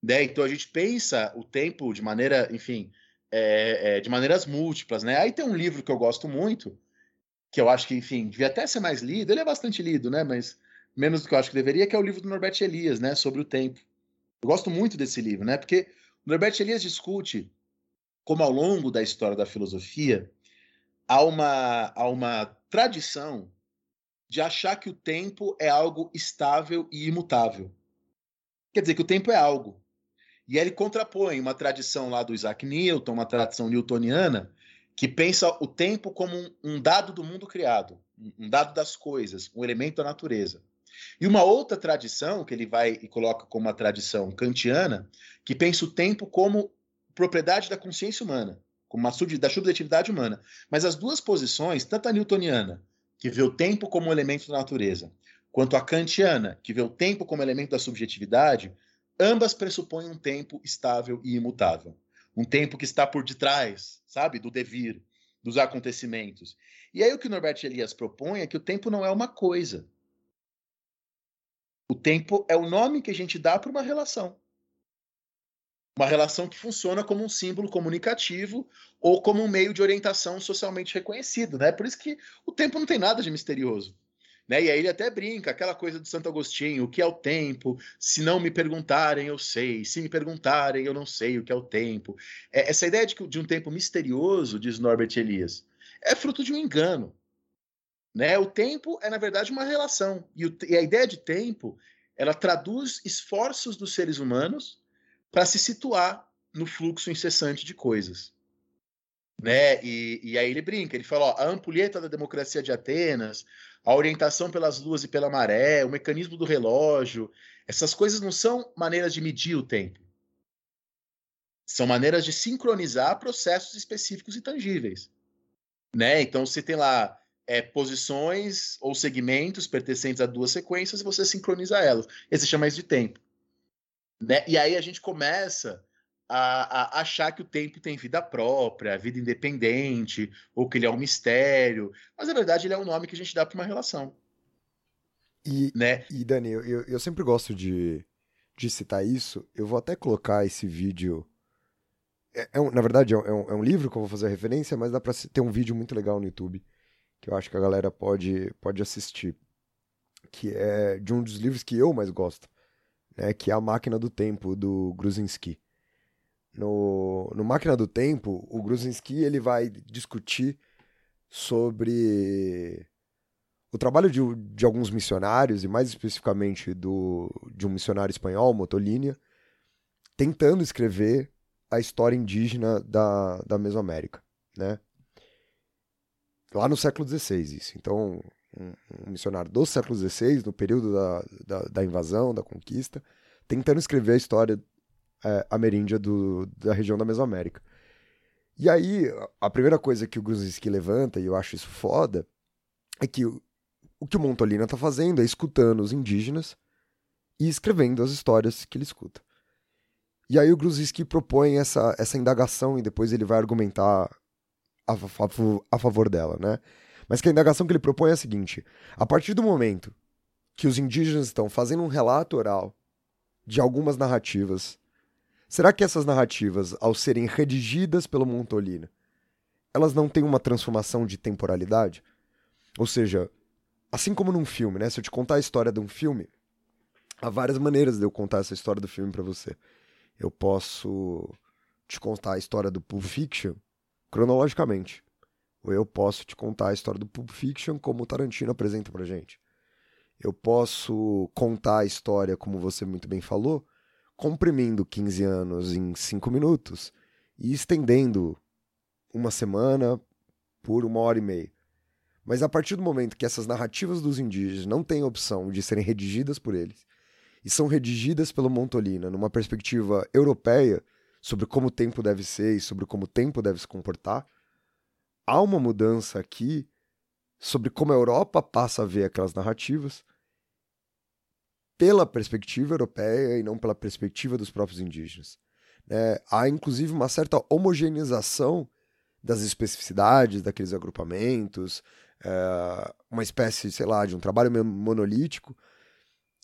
Né? Então a gente pensa o tempo de maneira, enfim, é, é, de maneiras múltiplas. Né? Aí tem um livro que eu gosto muito, que eu acho que, enfim, devia até ser mais lido. Ele é bastante lido, né? Mas menos do que eu acho que deveria, que é o livro do Norbert Elias, né? Sobre o tempo. Eu gosto muito desse livro, né? Porque Norbert Elias discute como ao longo da história da filosofia há uma, há uma tradição de achar que o tempo é algo estável e imutável. Quer dizer, que o tempo é algo. E ele contrapõe uma tradição lá do Isaac Newton, uma tradição newtoniana, que pensa o tempo como um, um dado do mundo criado, um dado das coisas, um elemento da natureza. E uma outra tradição, que ele vai e coloca como uma tradição kantiana, que pensa o tempo como propriedade da consciência humana, como uma sub, da subjetividade humana. Mas as duas posições, tanto a newtoniana, que vê o tempo como um elemento da natureza, quanto a kantiana, que vê o tempo como elemento da subjetividade, ambas pressupõem um tempo estável e imutável. Um tempo que está por detrás, sabe, do devir, dos acontecimentos. E aí o que o Norbert Elias propõe é que o tempo não é uma coisa. O tempo é o nome que a gente dá para uma relação. Uma relação que funciona como um símbolo comunicativo ou como um meio de orientação socialmente reconhecido, né? Por isso que o tempo não tem nada de misterioso. Né? E aí ele até brinca, aquela coisa do Santo Agostinho, o que é o tempo? Se não me perguntarem, eu sei. Se me perguntarem, eu não sei o que é o tempo. É, essa ideia de, de um tempo misterioso, diz Norbert Elias, é fruto de um engano. Né? O tempo é, na verdade, uma relação. E, o- e a ideia de tempo, ela traduz esforços dos seres humanos para se situar no fluxo incessante de coisas. Né? E, e aí ele brinca, ele fala, ó, a ampulheta da democracia de Atenas, a orientação pelas luas e pela maré, o mecanismo do relógio, essas coisas não são maneiras de medir o tempo. São maneiras de sincronizar processos específicos e tangíveis. Né? Então você tem lá é, posições ou segmentos pertencentes a duas sequências e você sincroniza elas. Esse chama isso de tempo. Né? E aí a gente começa a, a achar que o tempo tem vida própria, vida independente, ou que ele é um mistério. Mas na verdade ele é um nome que a gente dá para uma relação. E, Né? e Dani, eu, eu, sempre gosto de, de citar isso. Eu vou até colocar esse vídeo. É, é um- na verdade, é um, é um- é livro que eu vou fazer referência, mas dá se- ter um vídeo muito legal no YouTube que eu acho que a galera pode, pode assistir. Que é de um dos livros que eu mais gosto, né? Que é A Máquina do Tempo, do Gruzinski. No, no Máquina do Tempo, o Gruzinski ele vai discutir sobre o trabalho de, de alguns missionários, e mais especificamente do, de um missionário espanhol, Motolínea, tentando escrever a história indígena da, da Mesoamérica, né? Lá no século XVI, isso. Então, um, um missionário do século XVI, no período da, da, da invasão, da conquista, tentando escrever a história é, ameríndia do, da região da Mesoamérica. E aí, a primeira coisa que o Gruzinski levanta, e eu acho isso foda, é que o, o que o Montolina tá fazendo é escutando os indígenas e escrevendo as histórias que ele escuta. E aí o Gruzinski propõe essa, essa indagação e depois ele vai argumentar a, a, favor dela, né? Mas que a indagação que ele propõe é a seguinte: a partir do momento que os indígenas estão fazendo um relato oral de algumas narrativas, será que essas narrativas, ao serem redigidas pelo Montolina, elas não têm uma transformação de temporalidade? Ou seja, assim como num filme, né? Se eu te contar a história de um filme, há várias maneiras de eu contar essa história do filme para você. Eu posso te contar a história do Pulp Fiction cronologicamente. Eu posso te contar a história do Pulp Fiction como o Tarantino apresenta pra gente. Eu posso contar a história, como você muito bem falou, comprimindo 15 anos em 5 minutos e estendendo uma semana por uma hora e meia. Mas a partir do momento que essas narrativas dos indígenas não têm opção de serem redigidas por eles e são redigidas pelo Montolina numa perspectiva europeia sobre como o tempo deve ser e sobre como o tempo deve se comportar, há uma mudança aqui sobre como a Europa passa a ver aquelas narrativas pela perspectiva europeia e não pela perspectiva dos próprios indígenas. É, há inclusive uma certa homogeneização das especificidades daqueles agrupamentos, é, uma espécie, sei lá, de um trabalho monolítico,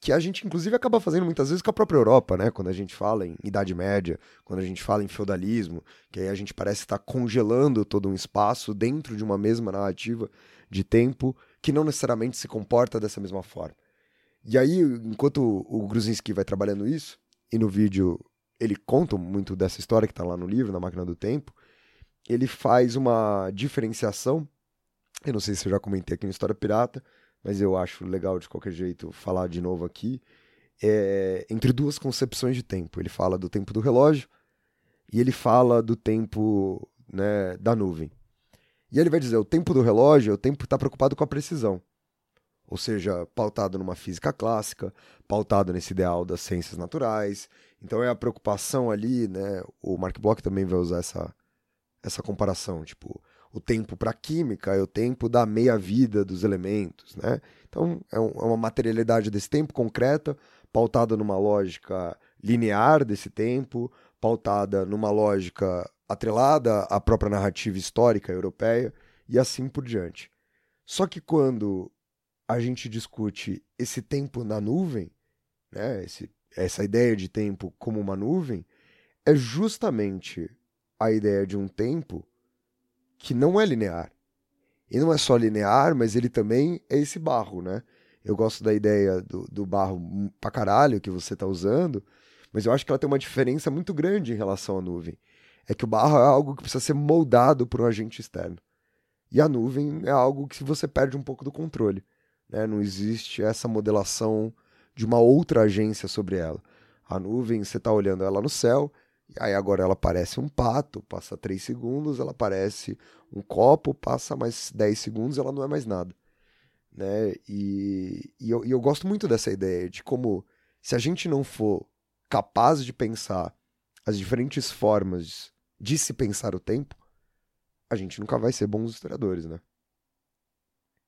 que a gente inclusive acaba fazendo muitas vezes com a própria Europa, né? Quando a gente fala em Idade Média, quando a gente fala em feudalismo, que aí a gente parece estar congelando todo um espaço dentro de uma mesma narrativa de tempo que não necessariamente se comporta dessa mesma forma. E aí, enquanto o Gruzinski vai trabalhando isso, e no vídeo ele conta muito dessa história que está lá no livro, na Máquina do Tempo, ele faz uma diferenciação, eu não sei se eu já comentei aqui no História Pirata, mas eu acho legal de qualquer jeito falar de novo aqui, é, entre duas concepções de tempo. Ele fala do tempo do relógio e ele fala do tempo né, da nuvem. E ele vai dizer: o tempo do relógio é o tempo que está preocupado com a precisão. Ou seja, pautado numa física clássica, pautado nesse ideal das ciências naturais. Então é a preocupação ali, né? O Mark Bloch também vai usar essa, essa comparação. Tipo, o tempo para química é o tempo da meia-vida dos elementos, né? Então, é, um, é, uma materialidade desse tempo concreta, pautada numa lógica linear desse tempo, pautada numa lógica atrelada à própria narrativa histórica europeia e assim por diante. Só que quando a gente discute esse tempo na nuvem, né, esse, essa ideia de tempo como uma nuvem, é justamente a ideia de um tempo que não é linear. E não é só linear, mas ele também é esse barro, né? Eu gosto da ideia do, do barro pra caralho que você está usando, mas eu acho que ela tem uma diferença muito grande em relação à nuvem. É que o barro é algo que precisa ser moldado por um agente externo. E a nuvem é algo que você perde um pouco do controle. Né? Não existe essa modelação de uma outra agência sobre ela. A nuvem, você está olhando ela no céu, Aí agora ela parece um pato, passa 3 segundos, ela parece um copo, passa mais 10 segundos, ela não é mais nada. Né? E, e, eu, e eu gosto muito dessa ideia de como, se a gente não for capaz de pensar as diferentes formas de se pensar o tempo, a gente nunca vai ser bons historiadores, né?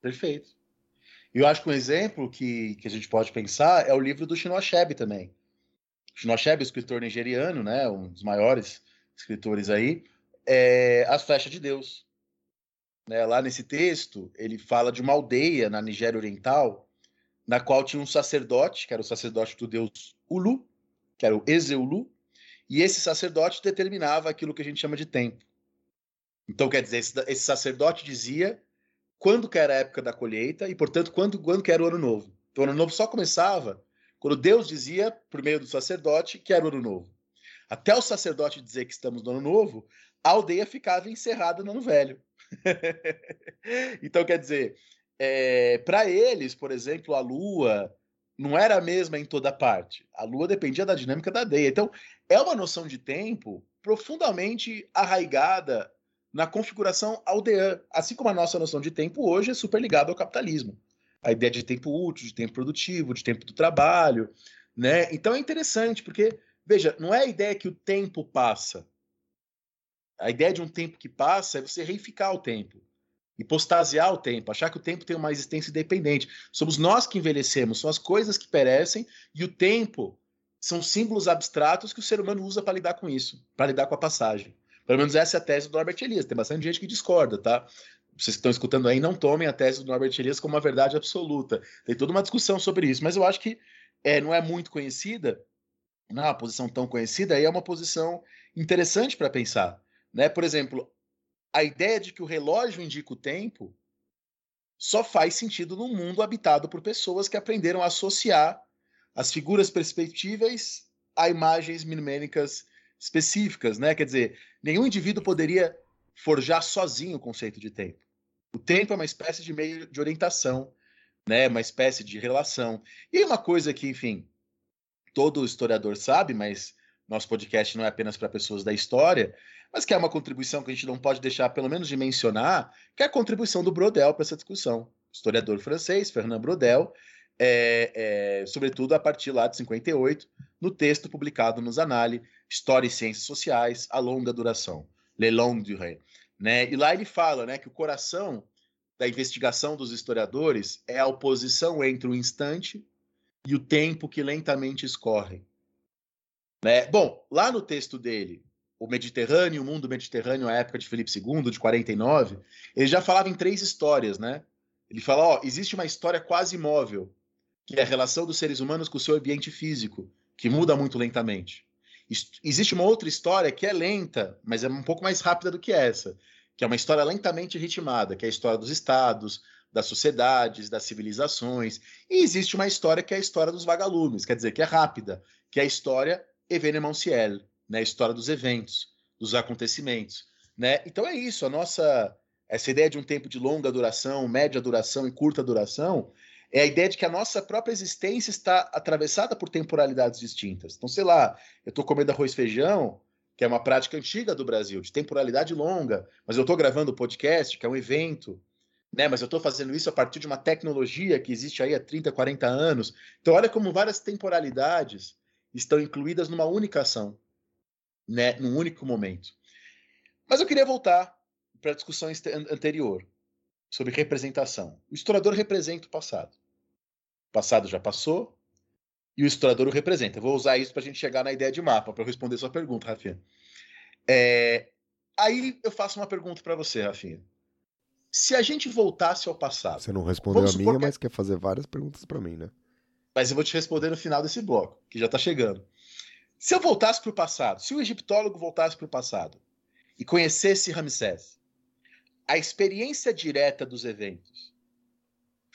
Perfeito. E eu acho que um exemplo que, que a gente pode pensar é o livro do Chinua Achebe também. Shinosheb, escritor nigeriano, né, um dos maiores escritores aí, é As Flechas de Deus. Né, lá nesse texto, ele fala de uma aldeia na Nigéria Oriental, na qual tinha um sacerdote, que era o sacerdote do deus Ulu, que era o Ezeulu, e esse sacerdote determinava aquilo que a gente chama de tempo. Então, quer dizer, esse, esse sacerdote dizia quando que era a época da colheita e, portanto, quando, quando que era o ano novo. Então, o ano novo só começava quando Deus dizia, por meio do sacerdote, que era o ano novo. Até o sacerdote dizer que estamos no ano novo, a aldeia ficava encerrada no ano velho. então, quer dizer, é, para eles, por exemplo, a lua não era a mesma em toda parte. A lua dependia da dinâmica da aldeia. Então, é uma noção de tempo profundamente arraigada na configuração aldeã, assim como a nossa noção de tempo hoje é super ligada ao capitalismo a ideia de tempo útil, de tempo produtivo, de tempo do trabalho, né? Então é interessante, porque, veja, não é a ideia que o tempo passa. A ideia de um tempo que passa é você reificar o tempo, hipostasear o tempo, achar que o tempo tem uma existência independente. Somos nós que envelhecemos, são as coisas que perecem e o tempo são símbolos abstratos que o ser humano usa para lidar com isso, para lidar com a passagem. Pelo menos essa é a tese do Norbert Elias. Tem bastante gente que discorda, tá? Vocês que estão escutando aí, não tomem a tese do Norbert Elias como uma verdade absoluta. Tem toda uma discussão sobre isso, mas eu acho que é, não é muito conhecida, não é uma posição tão conhecida, e é uma posição interessante para pensar. Né? Por exemplo, a ideia de que o relógio indica o tempo só faz sentido num mundo habitado por pessoas que aprenderam a associar as figuras perspectivas a imagens minimênicas específicas, né? Quer dizer, nenhum indivíduo poderia forjar sozinho o conceito de tempo. O tempo é uma espécie de meio de orientação, né? Uma espécie de relação. E uma coisa que, enfim, todo historiador sabe, mas nosso podcast não é apenas para pessoas da história, mas que é uma contribuição que a gente não pode deixar, pelo menos, de mencionar, que é a contribuição do Brodel para essa discussão. Historiador francês, Fernand Brodel, é, é, sobretudo a partir lá de 58, no texto publicado nos Anali, História e Ciências Sociais, a longa duração, Le Long Durée. Né? E lá ele fala né, que o coração da investigação dos historiadores é a oposição entre o instante e o tempo que lentamente escorre. Né? Bom, lá no texto dele, o Mediterrâneo, o mundo mediterrâneo, a época de Felipe II, de 49, ele já falava em três histórias, né? Ele fala, ó, existe uma história quase imóvel, que é a relação dos seres humanos com o seu ambiente físico, que muda muito lentamente. Existe uma outra história que é lenta, mas é um pouco mais rápida do que essa, que é uma história lentamente ritmada, que é a história dos estados, das sociedades, das civilizações. E existe uma história que é a história dos vagalumes, quer dizer, que é rápida, que é a história evenementiel, né, a história dos eventos, dos acontecimentos. Né? Então é isso, a nossa essa ideia de um tempo de longa duração, média duração e curta duração, é a ideia de que a nossa própria existência está atravessada por temporalidades distintas. Então, sei lá, eu estou comendo arroz e feijão, que é uma prática antiga do Brasil, de temporalidade longa, mas eu estou gravando o podcast, que é um evento, né? Mas eu estou fazendo isso a partir de uma tecnologia que existe aí há 30, 40 anos. Então, olha como várias temporalidades estão incluídas numa única ação, né? Num único momento. Mas eu queria voltar para a discussão anterior sobre representação. O historiador representa o passado. O passado já passou e o historiador o representa. Eu vou usar isso para a gente chegar na ideia de mapa, para responder sua pergunta, Rafinha. É... Aí eu faço uma pergunta para você, Rafinha. Se a gente voltasse ao passado. Você não respondeu a minha, que... mas quer fazer várias perguntas para mim, né? Mas eu vou te responder no final desse bloco, que já está chegando. Se eu voltasse para o passado, se o egiptólogo voltasse para o passado e conhecesse Ramsés, a experiência direta dos eventos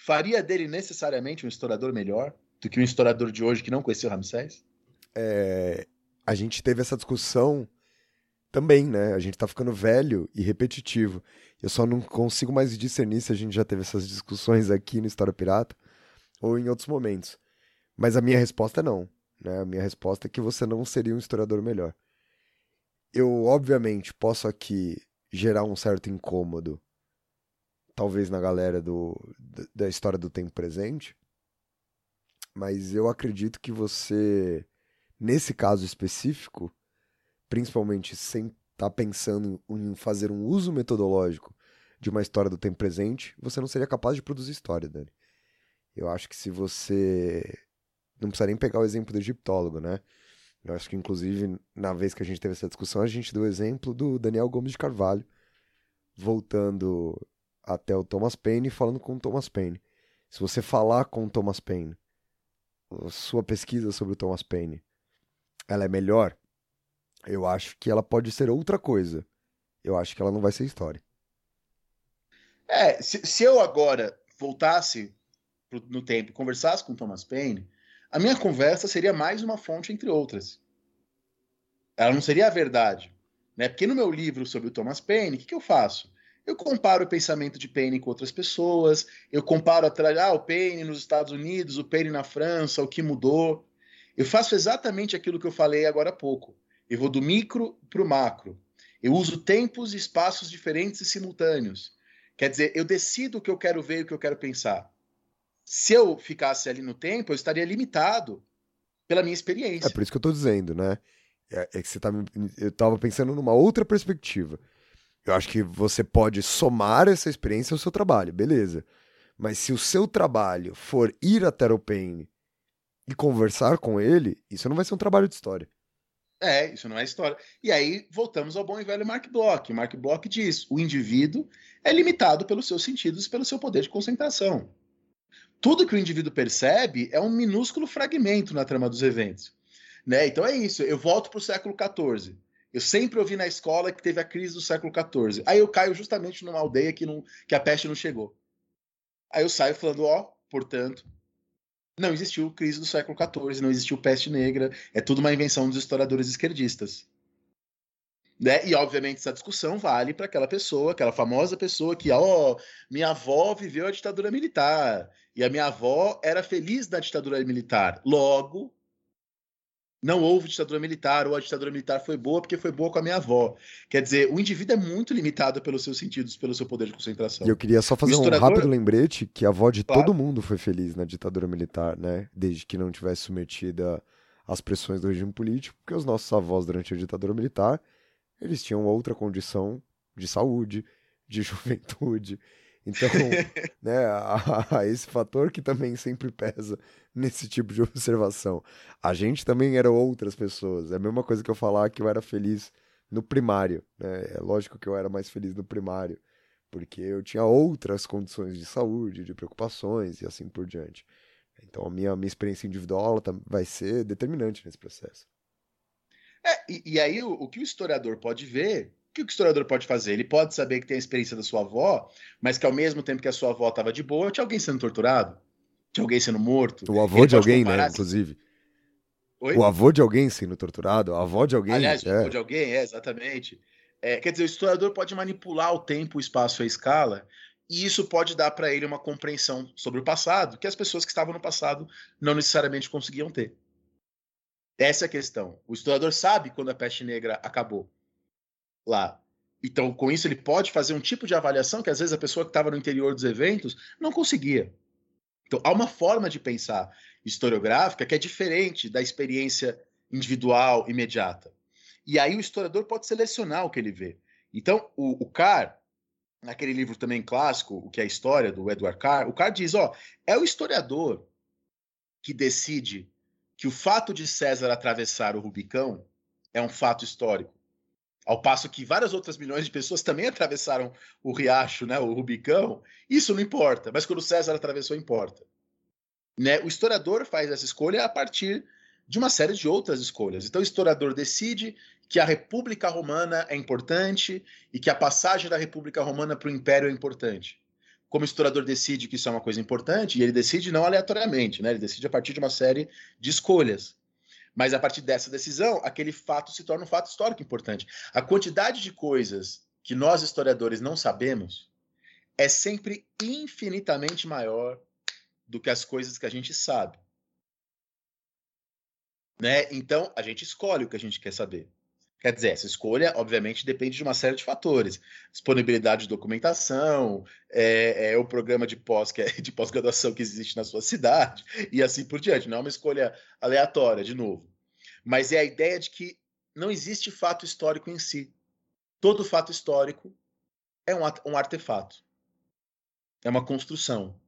faria dele necessariamente um historiador melhor do que um historiador de hoje que não conheceu Ramsés? É, a gente teve essa discussão também, né? A gente tá ficando velho e repetitivo. Eu só não consigo mais discernir se a gente já teve essas discussões aqui no História Pirata ou em outros momentos. Mas a minha resposta é não. Né? A minha resposta é que você não seria um historiador melhor. Eu, obviamente, posso aqui gerar um certo incômodo, talvez na galera do, da história do tempo presente, mas eu acredito que você, nesse caso específico, principalmente sem estar tá pensando em fazer um uso metodológico de uma história do tempo presente, você não seria capaz de produzir história, Dani. Eu acho que se você. Não precisa nem pegar o exemplo do egiptólogo, né? Eu acho que, inclusive, na vez que a gente teve essa discussão, a gente deu o exemplo do Daniel Gomes de Carvalho, voltando até o Thomas Paine falando com o Thomas Paine. Se você falar com o Thomas Paine, sua pesquisa sobre o Thomas Paine, ela é melhor, eu acho que ela pode ser outra coisa. Eu acho que ela não vai ser história. É, se, se eu agora voltasse no tempo e conversasse com o Thomas Paine, a minha conversa seria mais uma fonte entre outras. Ela não seria a verdade. Né? Porque no meu livro sobre o Thomas Paine, o que, que eu faço? Eu comparo o pensamento de Paine com outras pessoas, eu comparo atrás, ah, o Paine nos Estados Unidos, o Paine na França, o que mudou. Eu faço exatamente aquilo que eu falei agora há pouco. Eu vou do micro para o macro. Eu uso tempos e espaços diferentes e simultâneos. Quer dizer, eu decido o que eu quero ver e o que eu quero pensar se eu ficasse ali no tempo, eu estaria limitado pela minha experiência. É por isso que eu estou dizendo, né? É, é que você tá. Eu tava pensando numa outra perspectiva. Eu acho que você pode somar essa experiência ao seu trabalho, beleza. Mas se o seu trabalho for ir até o Payne e conversar com ele, isso não vai ser um trabalho de história. É, isso não é história. E aí voltamos ao bom e velho Mark Bloch. Mark Bloch diz: o indivíduo é limitado pelos seus sentidos e pelo seu poder de concentração. Tudo que o indivíduo percebe é um minúsculo fragmento na trama dos eventos. Né? Então é isso. Eu volto para o século XIV. Eu sempre ouvi na escola que teve a crise do século XIV. Aí eu caio justamente numa aldeia que, não, que a peste não chegou. Aí eu saio falando, ó, portanto, não existiu crise do século XIV, não existiu peste negra, é tudo uma invenção dos historiadores esquerdistas. Né? E, obviamente, essa discussão vale para aquela pessoa, aquela famosa pessoa que, ó, minha avó viveu a ditadura militar, e a minha avó era feliz na ditadura militar. Logo, não houve ditadura militar, ou a ditadura militar foi boa porque foi boa com a minha avó. Quer dizer, o indivíduo é muito limitado pelos seus sentidos, pelo seu poder de concentração. E eu queria só fazer um rápido lembrete que a avó de Claro. todo mundo foi feliz na ditadura militar, né? Desde que não tivesse submetida às pressões do regime político, porque os nossos avós durante a ditadura militar, eles tinham outra condição de saúde, de juventude. Então, né, há, há esse fator que também sempre pesa nesse tipo de observação. A gente também era outras pessoas. É a mesma coisa que eu falar que eu era feliz no primário, né? É lógico que eu era mais feliz no primário porque eu tinha outras condições de saúde, de preocupações e assim por diante. Então a minha, minha experiência individual vai ser determinante nesse processo. É, e, e aí o, o que o historiador pode ver, o que o historiador pode fazer? Ele pode saber que tem a experiência da sua avó, mas que ao mesmo tempo que a sua avó estava de boa, tinha alguém sendo torturado, tinha alguém sendo morto. O avô de alguém, né, esse- inclusive. Oi? O avô de alguém sendo torturado, a avó de alguém. Aliás, o é. avô de alguém, é, exatamente. É, quer dizer, o historiador pode manipular o tempo, o espaço e a escala, e isso pode dar para ele uma compreensão sobre o passado que as pessoas que estavam no passado não necessariamente conseguiam ter. Essa é a questão. O historiador sabe quando a peste negra acabou lá. Então, com isso, ele pode fazer um tipo de avaliação que às vezes a pessoa que estava no interior dos eventos não conseguia. Então, há uma forma de pensar historiográfica que é diferente da experiência individual imediata. E aí o historiador pode selecionar o que ele vê. Então, o, o Carr, naquele livro também clássico, o que é a história do Edward Carr, o Carr diz, ó, é o historiador que decide que o fato de César atravessar o Rubicão é um fato histórico. Ao passo que várias outras milhões de pessoas também atravessaram o riacho, né, o Rubicão, isso não importa, mas quando César atravessou, importa. Né? O historiador faz essa escolha a partir de uma série de outras escolhas. Então, o historiador decide que a República Romana é importante e que a passagem da República Romana para o Império é importante. Como o historiador decide que isso é uma coisa importante, e ele decide não aleatoriamente, né? ele decide a partir de uma série de escolhas. Mas a partir dessa decisão, aquele fato se torna um fato histórico importante. A quantidade de coisas que nós historiadores não sabemos é sempre infinitamente maior do que as coisas que a gente sabe. Né? Então, a gente escolhe o que a gente quer saber. Quer dizer, essa escolha, obviamente, depende de uma série de fatores. Disponibilidade de documentação, é, é o programa de pós que é, de pós-graduação que existe na sua cidade, e assim por diante. Não é uma escolha aleatória, de novo. Mas é a ideia de que não existe fato histórico em si. Todo fato histórico é um, um artefato. É uma construção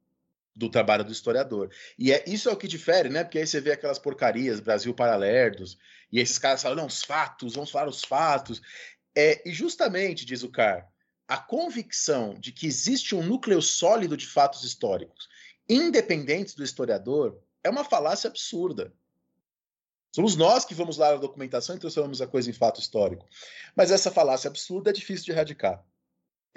do trabalho do historiador. E é isso é o que difere, né? Porque aí você vê aquelas porcarias, Brasil Paralerdos, e esses caras falam, não, os fatos, vamos falar os fatos. É, e justamente, diz o Carr, a convicção de que existe um núcleo sólido de fatos históricos, independentes do historiador, é uma falácia absurda. Somos nós que vamos lá na documentação e transformamos a coisa em fato histórico. Mas essa falácia absurda é difícil de erradicar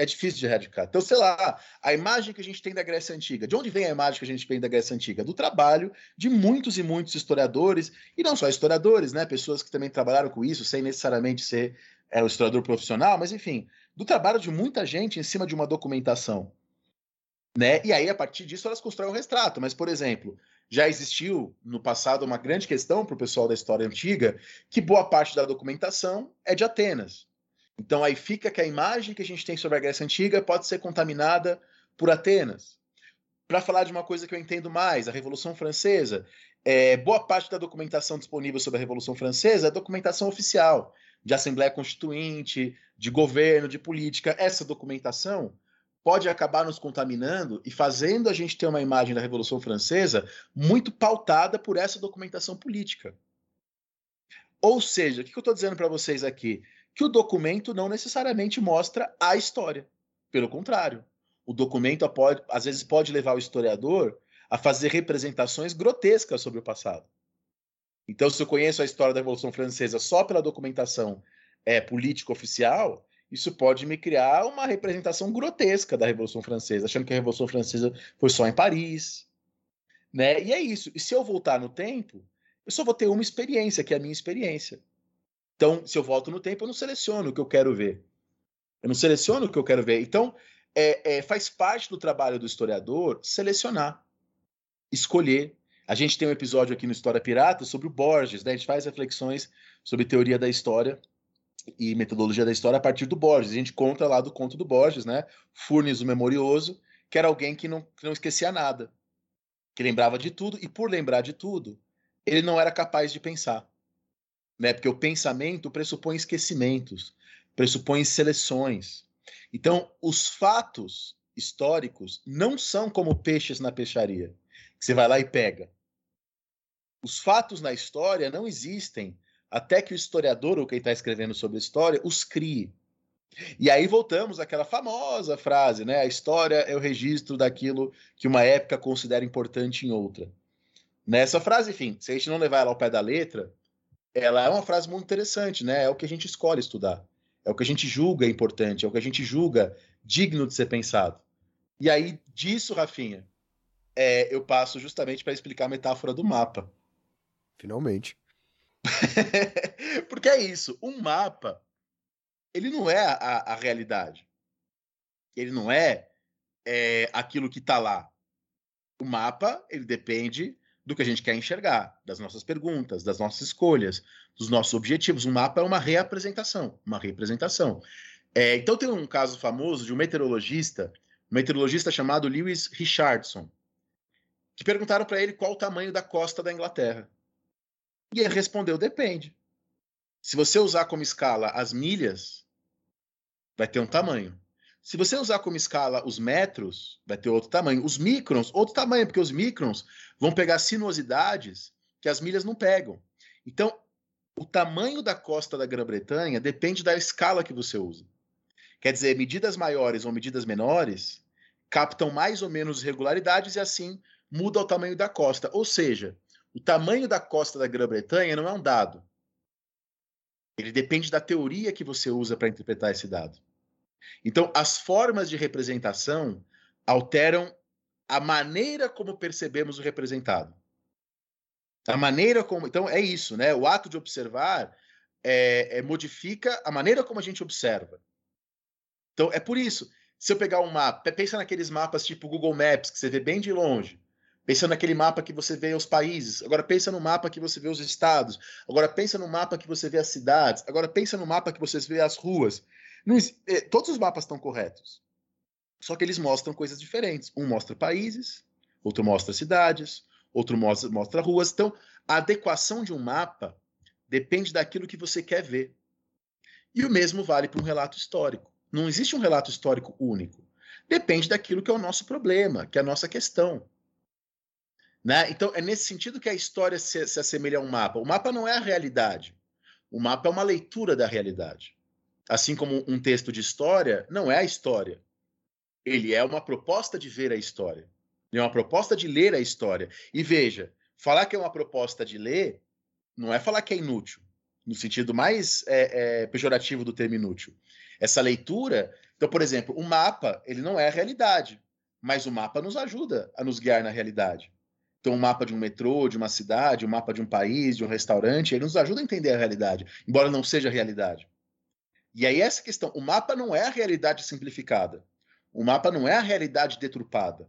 é difícil de erradicar. Então, sei lá, a imagem que a gente tem da Grécia Antiga. De onde vem a imagem que a gente tem da Grécia Antiga? Do trabalho de muitos e muitos historiadores, e não só historiadores, né? Pessoas que também trabalharam com isso, sem necessariamente ser é, historiador profissional, mas enfim, do trabalho de muita gente em cima de uma documentação. Né? E aí, a partir disso, elas constroem um retrato. Mas, por exemplo, já existiu no passado uma grande questão para o pessoal da história antiga que boa parte da documentação é de Atenas. Então aí fica que a imagem que a gente tem sobre a Grécia Antiga pode ser contaminada por Atenas. Para falar de uma coisa que eu entendo mais, a Revolução Francesa, É, boa parte da documentação disponível sobre a Revolução Francesa é documentação oficial, de Assembleia Constituinte, de governo, de política. Essa documentação pode acabar nos contaminando e fazendo a gente ter uma imagem da Revolução Francesa muito pautada por essa documentação política. Ou seja, o que eu estou dizendo para vocês aqui? Que o documento não necessariamente mostra a história. Pelo contrário, o documento pode, às vezes pode levar o historiador a fazer representações grotescas sobre o passado. Então, se eu conheço a história da Revolução Francesa só pela documentação é, política oficial, isso pode me criar uma representação grotesca da Revolução Francesa, achando que a Revolução Francesa foi só em Paris. Né? E é isso. E se eu voltar no tempo, eu só vou ter uma experiência, que é a minha experiência. Então, se eu volto no tempo, eu não seleciono o que eu quero ver. Eu não seleciono o que eu quero ver. Então, é, é, faz parte do trabalho do historiador selecionar, escolher. A gente tem um episódio aqui no História Pirata sobre o Borges, né? A gente faz reflexões sobre teoria da história e metodologia da história a partir do Borges. A gente conta lá do conto do Borges, né? Furnes o Memorioso, que era alguém que não, que não esquecia nada, que lembrava de tudo, e por lembrar de tudo, ele não era capaz de pensar. Né? Porque o pensamento pressupõe esquecimentos, pressupõe seleções. Então, os fatos históricos não são como peixes na peixaria, que você vai lá e pega. Os fatos na história não existem até que o historiador, ou quem está escrevendo sobre a história, os crie. E aí voltamos àquela famosa frase, né? A história é o registro daquilo que uma época considera importante em outra. Nessa frase, enfim, se a gente não levar ela ao pé da letra, ela é uma frase muito interessante, né? É o que a gente escolhe estudar. É o que a gente julga importante, é o que a gente julga digno de ser pensado. E aí, disso, Rafinha, é, eu passo justamente para explicar a metáfora do mapa. Finalmente. Porque é isso, um mapa, ele não é a, a realidade. Ele não é, é aquilo que está lá. O mapa, ele depende do que a gente quer enxergar, das nossas perguntas, das nossas escolhas, dos nossos objetivos. Um mapa é uma reapresentação, uma representação. É, então tem um caso famoso de um meteorologista, um meteorologista chamado Lewis Richardson, que perguntaram para ele qual o tamanho da costa da Inglaterra. E ele respondeu: depende. Se você usar como escala as milhas, vai ter um tamanho. Se você usar como escala os metros, vai ter outro tamanho. Os microns, outro tamanho, porque os microns vão pegar sinuosidades que as milhas não pegam. Então, o tamanho da costa da Grã-Bretanha depende da escala que você usa. Quer dizer, medidas maiores ou medidas menores captam mais ou menos irregularidades e assim muda o tamanho da costa. Ou seja, o tamanho da costa da Grã-Bretanha não é um dado. Ele depende da teoria que você usa para interpretar esse dado. Então, as formas de representação alteram a maneira como percebemos o representado. A maneira como. Então, é isso, né? O ato de observar é, é, modifica a maneira como a gente observa. Então, é por isso. Se eu pegar um mapa, pensa naqueles mapas tipo Google Maps, que você vê bem de longe. Pensa naquele mapa que você vê os países. Agora pensa no mapa que você vê os estados. Agora pensa no mapa que você vê as cidades. Agora pensa no mapa que você vê as ruas. Não, é, todos os mapas estão corretos. Só que eles mostram coisas diferentes. Um mostra países, outro mostra cidades, outro mostra, mostra ruas. Então, a adequação de um mapa depende daquilo que você quer ver. E o mesmo vale para um relato histórico. Não existe um relato histórico único. Depende daquilo que é o nosso problema, que é a nossa questão. Né? Então, é nesse sentido que a história se, se assemelha a um mapa. O mapa não é a realidade. O mapa é uma leitura da realidade assim como um texto de história, não é a história. Ele é uma proposta de ver a história. Ele é uma proposta de ler a história. E veja, falar que é uma proposta de ler não é falar que é inútil, no sentido mais é, é, pejorativo do termo inútil. Essa leitura, então, por exemplo, o mapa, ele não é a realidade, mas o mapa nos ajuda a nos guiar na realidade. Então, um mapa de um metrô, de uma cidade, um mapa de um país, de um restaurante, ele nos ajuda a entender a realidade, embora não seja a realidade. E aí essa questão, o mapa não é a realidade simplificada. O mapa não é a realidade detrupada.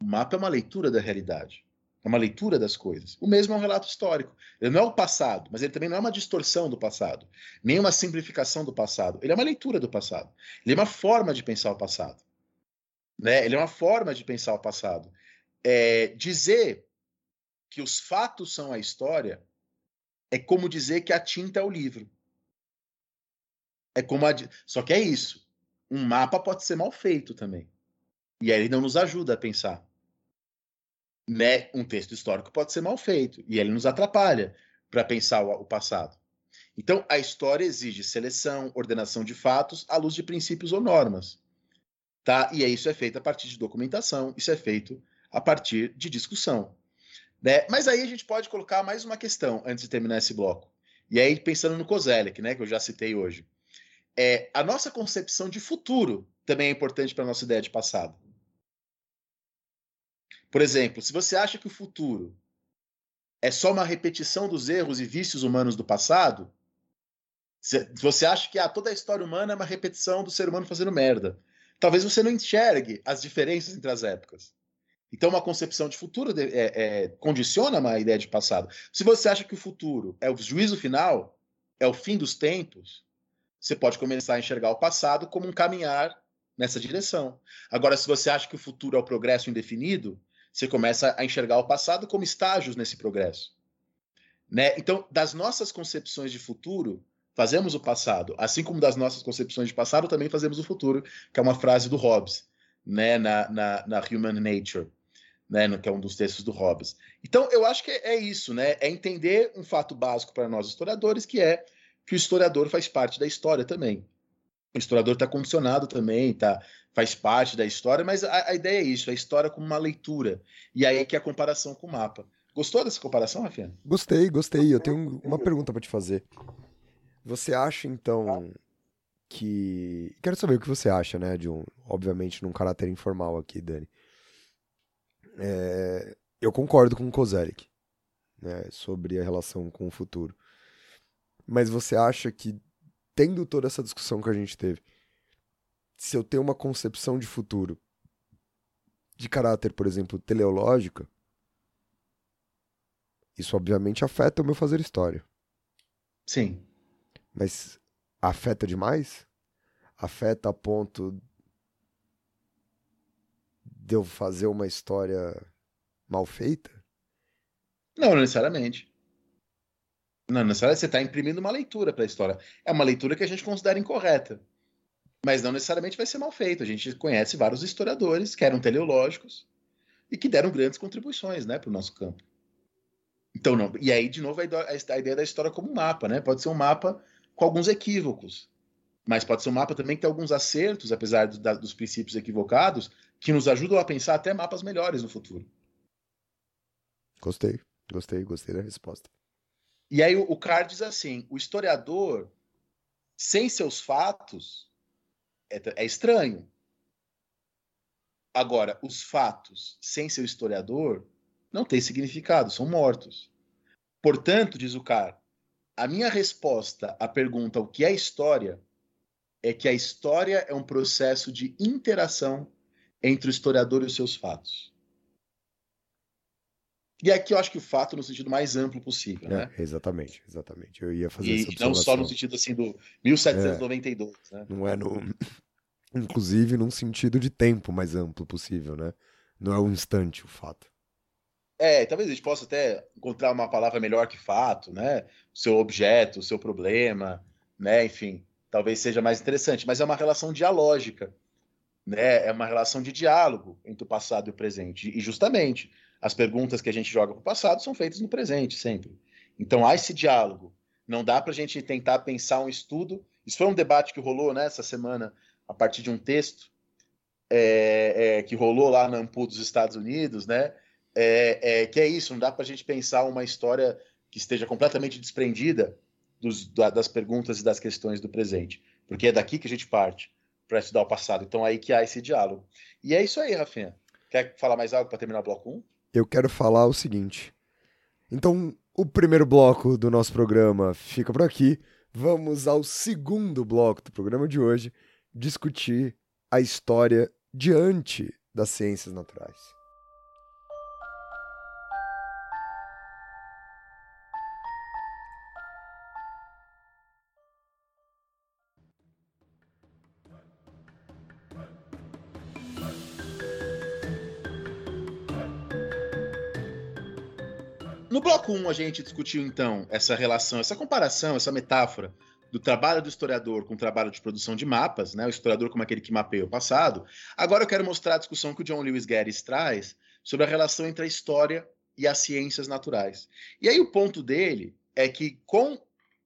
O mapa é uma leitura da realidade. É uma leitura das coisas. O mesmo é um relato histórico. Ele não é o passado, mas ele também não é uma distorção do passado, nem uma simplificação do passado. Ele é uma leitura do passado. Ele é uma forma de pensar o passado. Né? Ele é uma forma de pensar o passado. É, dizer que os fatos são a história é como dizer que a tinta é o livro. É como a... Só que é isso. Um mapa pode ser mal feito também. E aí ele não nos ajuda a pensar. Né? Um texto histórico pode ser mal feito. E ele nos atrapalha para pensar o, passado. Então, a história exige seleção, ordenação de fatos à luz de princípios ou normas. Tá? E isso é feito a partir de documentação, isso é feito a partir de discussão. Né? Mas aí a gente pode colocar mais uma questão antes de terminar esse bloco. E aí, pensando no Kozelek, né, que eu já citei hoje. É, a nossa concepção de futuro também é importante para a nossa ideia de passado. Por exemplo, se você acha que o futuro é só uma repetição dos erros e vícios humanos do passado, se você acha que ah, toda a história humana é uma repetição do ser humano fazendo merda, talvez você não enxergue as diferenças entre as épocas. Então, uma concepção de futuro é, é, condiciona uma ideia de passado. Se você acha que o futuro é o juízo final, é o fim dos tempos, você pode começar a enxergar o passado como um caminhar nessa direção. Agora, se você acha que o futuro é o progresso indefinido, você começa a enxergar o passado como estágios nesse progresso. Né? Então, das nossas concepções de futuro, fazemos o passado, assim como das nossas concepções de passado, também fazemos o futuro, que é uma frase do Hobbes, né, na, na, na Human Nature né, que é um dos textos do Hobbes. Então, eu acho que é, isso, né? É entender um fato básico para nós historiadores, que é que o historiador faz parte da história também. O historiador está condicionado também, tá, faz parte da história, mas a, a, ideia é isso, a história como uma leitura. E aí que é a comparação com o mapa. Gostou dessa comparação, Rafinha? Gostei, gostei. Eu tenho uma pergunta para te fazer. Você acha, então, que. Quero saber o que você acha, né? De um, obviamente, num caráter informal aqui, Dani. É, eu concordo com o Kozelik né, sobre a relação com o futuro. Mas você acha que, tendo toda essa discussão que a gente teve, se eu tenho uma concepção de futuro de caráter, por exemplo, teleológica, isso obviamente afeta o meu fazer história. Sim. Mas afeta demais? Afeta a ponto de eu fazer uma história mal feita? Não, não necessariamente. Não necessariamente. Você está imprimindo uma leitura para a história. É uma leitura que a gente considera incorreta. Mas não necessariamente vai ser mal feita. A gente conhece vários historiadores que eram teleológicos e que deram grandes contribuições né, para o nosso campo. Então, não. E aí, de novo, a ideia da história como um mapa, né? Pode ser um mapa com alguns equívocos. Mas pode ser um mapa também que tem alguns acertos, apesar do, da, dos princípios equivocados, que nos ajudam a pensar até mapas melhores no futuro. Gostei, gostei, gostei da resposta. E aí o, Carr diz assim: o historiador, sem seus fatos, é, é estranho. Agora, os fatos sem seu historiador não têm significado, são mortos. Portanto, diz o Carr, a minha resposta à pergunta o que é história é que a história é um processo de interação entre o historiador e os seus fatos. E aqui eu acho que o fato no sentido mais amplo possível, é, né? Exatamente, exatamente. Eu ia fazer e essa observação. não só no sentido assim do 1792, é, né? Não é no inclusive num sentido de tempo mais amplo possível, né? Não é um instante o fato. É, talvez a gente possa até encontrar uma palavra melhor que fato, né? O seu objeto, o seu problema, né? Enfim, talvez seja mais interessante, mas é uma relação dialógica, né? É uma relação de diálogo entre o passado e o presente. E justamente as perguntas que a gente joga para o passado são feitas no presente sempre. Então há esse diálogo. Não dá para a gente tentar pensar um estudo. Isso foi um debate que rolou né, semana a partir de um texto é, é, que rolou lá na Ampu dos Estados Unidos, né? É, é que é isso. Não dá para a gente pensar uma história que esteja completamente desprendida dos, das perguntas e das questões do presente, porque é daqui que a gente parte para estudar o passado. Então, aí que há esse diálogo. E é isso aí, Rafinha. Quer falar mais algo para terminar o bloco 1? Eu quero falar o seguinte. Então, o primeiro bloco do nosso programa fica por aqui. Vamos ao segundo bloco do programa de hoje, discutir a história diante das ciências naturais. Bloco 1, a gente discutiu então essa relação, essa comparação, essa metáfora do trabalho do historiador com o trabalho de produção de mapas, né? O historiador como aquele que mapeia o passado. Agora eu quero mostrar a discussão que o John Lewis Guedes traz sobre a relação entre a história e as ciências naturais. E aí o ponto dele é que com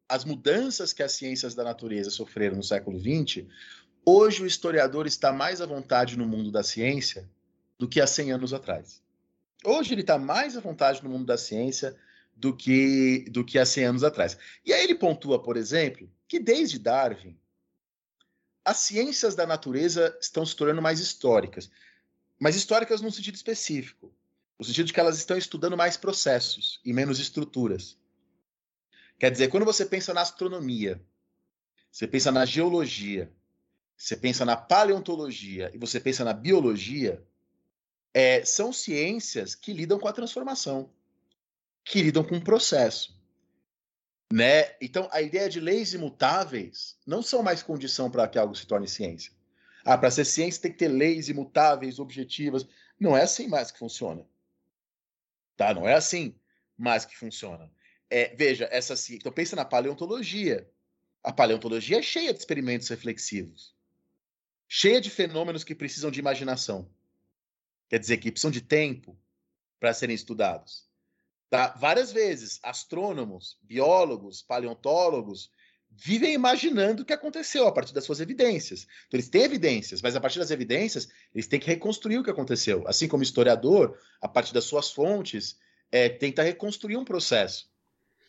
as mudanças que as ciências da natureza sofreram no século XX, hoje o historiador está mais à vontade no mundo da ciência do que há 100 anos atrás. Hoje ele está mais à vontade no mundo da ciência do que, do que há 100 anos atrás. E aí ele pontua, por exemplo, que desde Darwin, as ciências da natureza estão se tornando mais históricas. Mas históricas num sentido específico. No sentido de que elas estão estudando mais processos e menos estruturas. Quer dizer, quando você pensa na astronomia, você pensa na geologia, você pensa na paleontologia e você pensa na biologia, é, são ciências que lidam com a transformação, que lidam com o processo. Né? Então, a ideia de leis imutáveis não são mais condição para que algo se torne ciência. Ah, para ser ciência tem que ter leis imutáveis, objetivas. Não é assim mais que funciona. Tá? Não é assim mais que funciona. É, veja, essa então pensa na paleontologia. A paleontologia é cheia de experimentos reflexivos, cheia de fenômenos que precisam de imaginação. Quer dizer, que precisam de tempo para serem estudados. Tá? Várias vezes, astrônomos, biólogos, paleontólogos vivem imaginando o que aconteceu a partir das suas evidências. Então, eles têm evidências, mas a partir das evidências, eles têm que reconstruir o que aconteceu. Assim como historiador, a partir das suas fontes, é, tenta reconstruir um processo.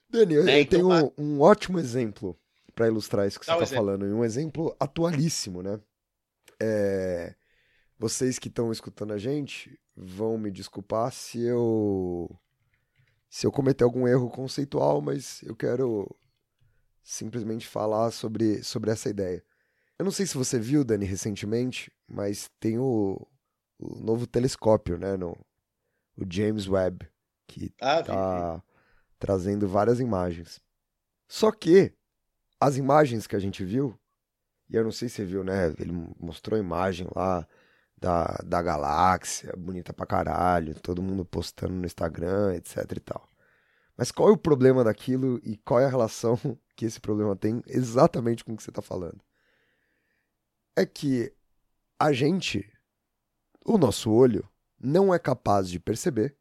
Daniel, né? eu então, tenho um, ótimo exemplo para ilustrar isso que você está falando, e um exemplo atualíssimo, né? É... Vocês que estão escutando a gente vão me desculpar se eu se eu cometer algum erro conceitual, mas eu quero simplesmente falar sobre, sobre essa ideia. Eu não sei se você viu, Dani, recentemente, mas tem o, o novo telescópio, né, no, o James Webb, que ah, tá trazendo várias imagens. Só que as imagens que a gente viu, e eu não sei se você viu, né, ele mostrou a imagem lá da, da galáxia, bonita pra caralho, todo mundo postando no Instagram, etc e tal. Mas qual é o problema daquilo e qual é a relação que esse problema tem exatamente com o que você está falando? É que a gente, o nosso olho, não é capaz de perceber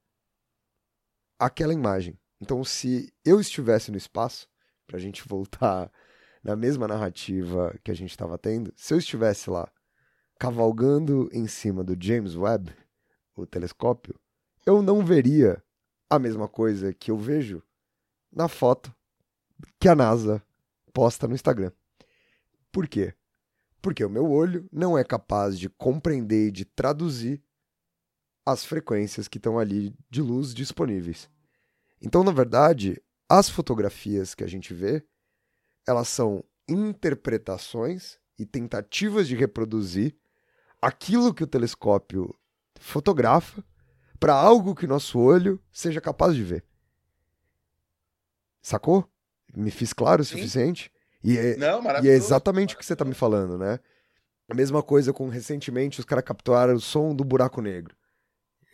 aquela imagem. Então, se eu estivesse no espaço, para a gente voltar na mesma narrativa que a gente estava tendo, se eu estivesse lá cavalgando em cima do James Webb, o telescópio, eu não veria a mesma coisa que eu vejo na foto que a NASA posta no Instagram. Por quê? Porque o meu olho não é capaz de compreender e de traduzir as frequências que estão ali de luz disponíveis. Então, na verdade, as fotografias que a gente vê, elas são interpretações e tentativas de reproduzir aquilo que o telescópio fotografa para algo que nosso olho seja capaz de ver. Sacou? Me fiz claro o suficiente? E é, Não, e é exatamente o que você está me falando, né? A mesma coisa com recentemente os caras capturaram o som do buraco negro.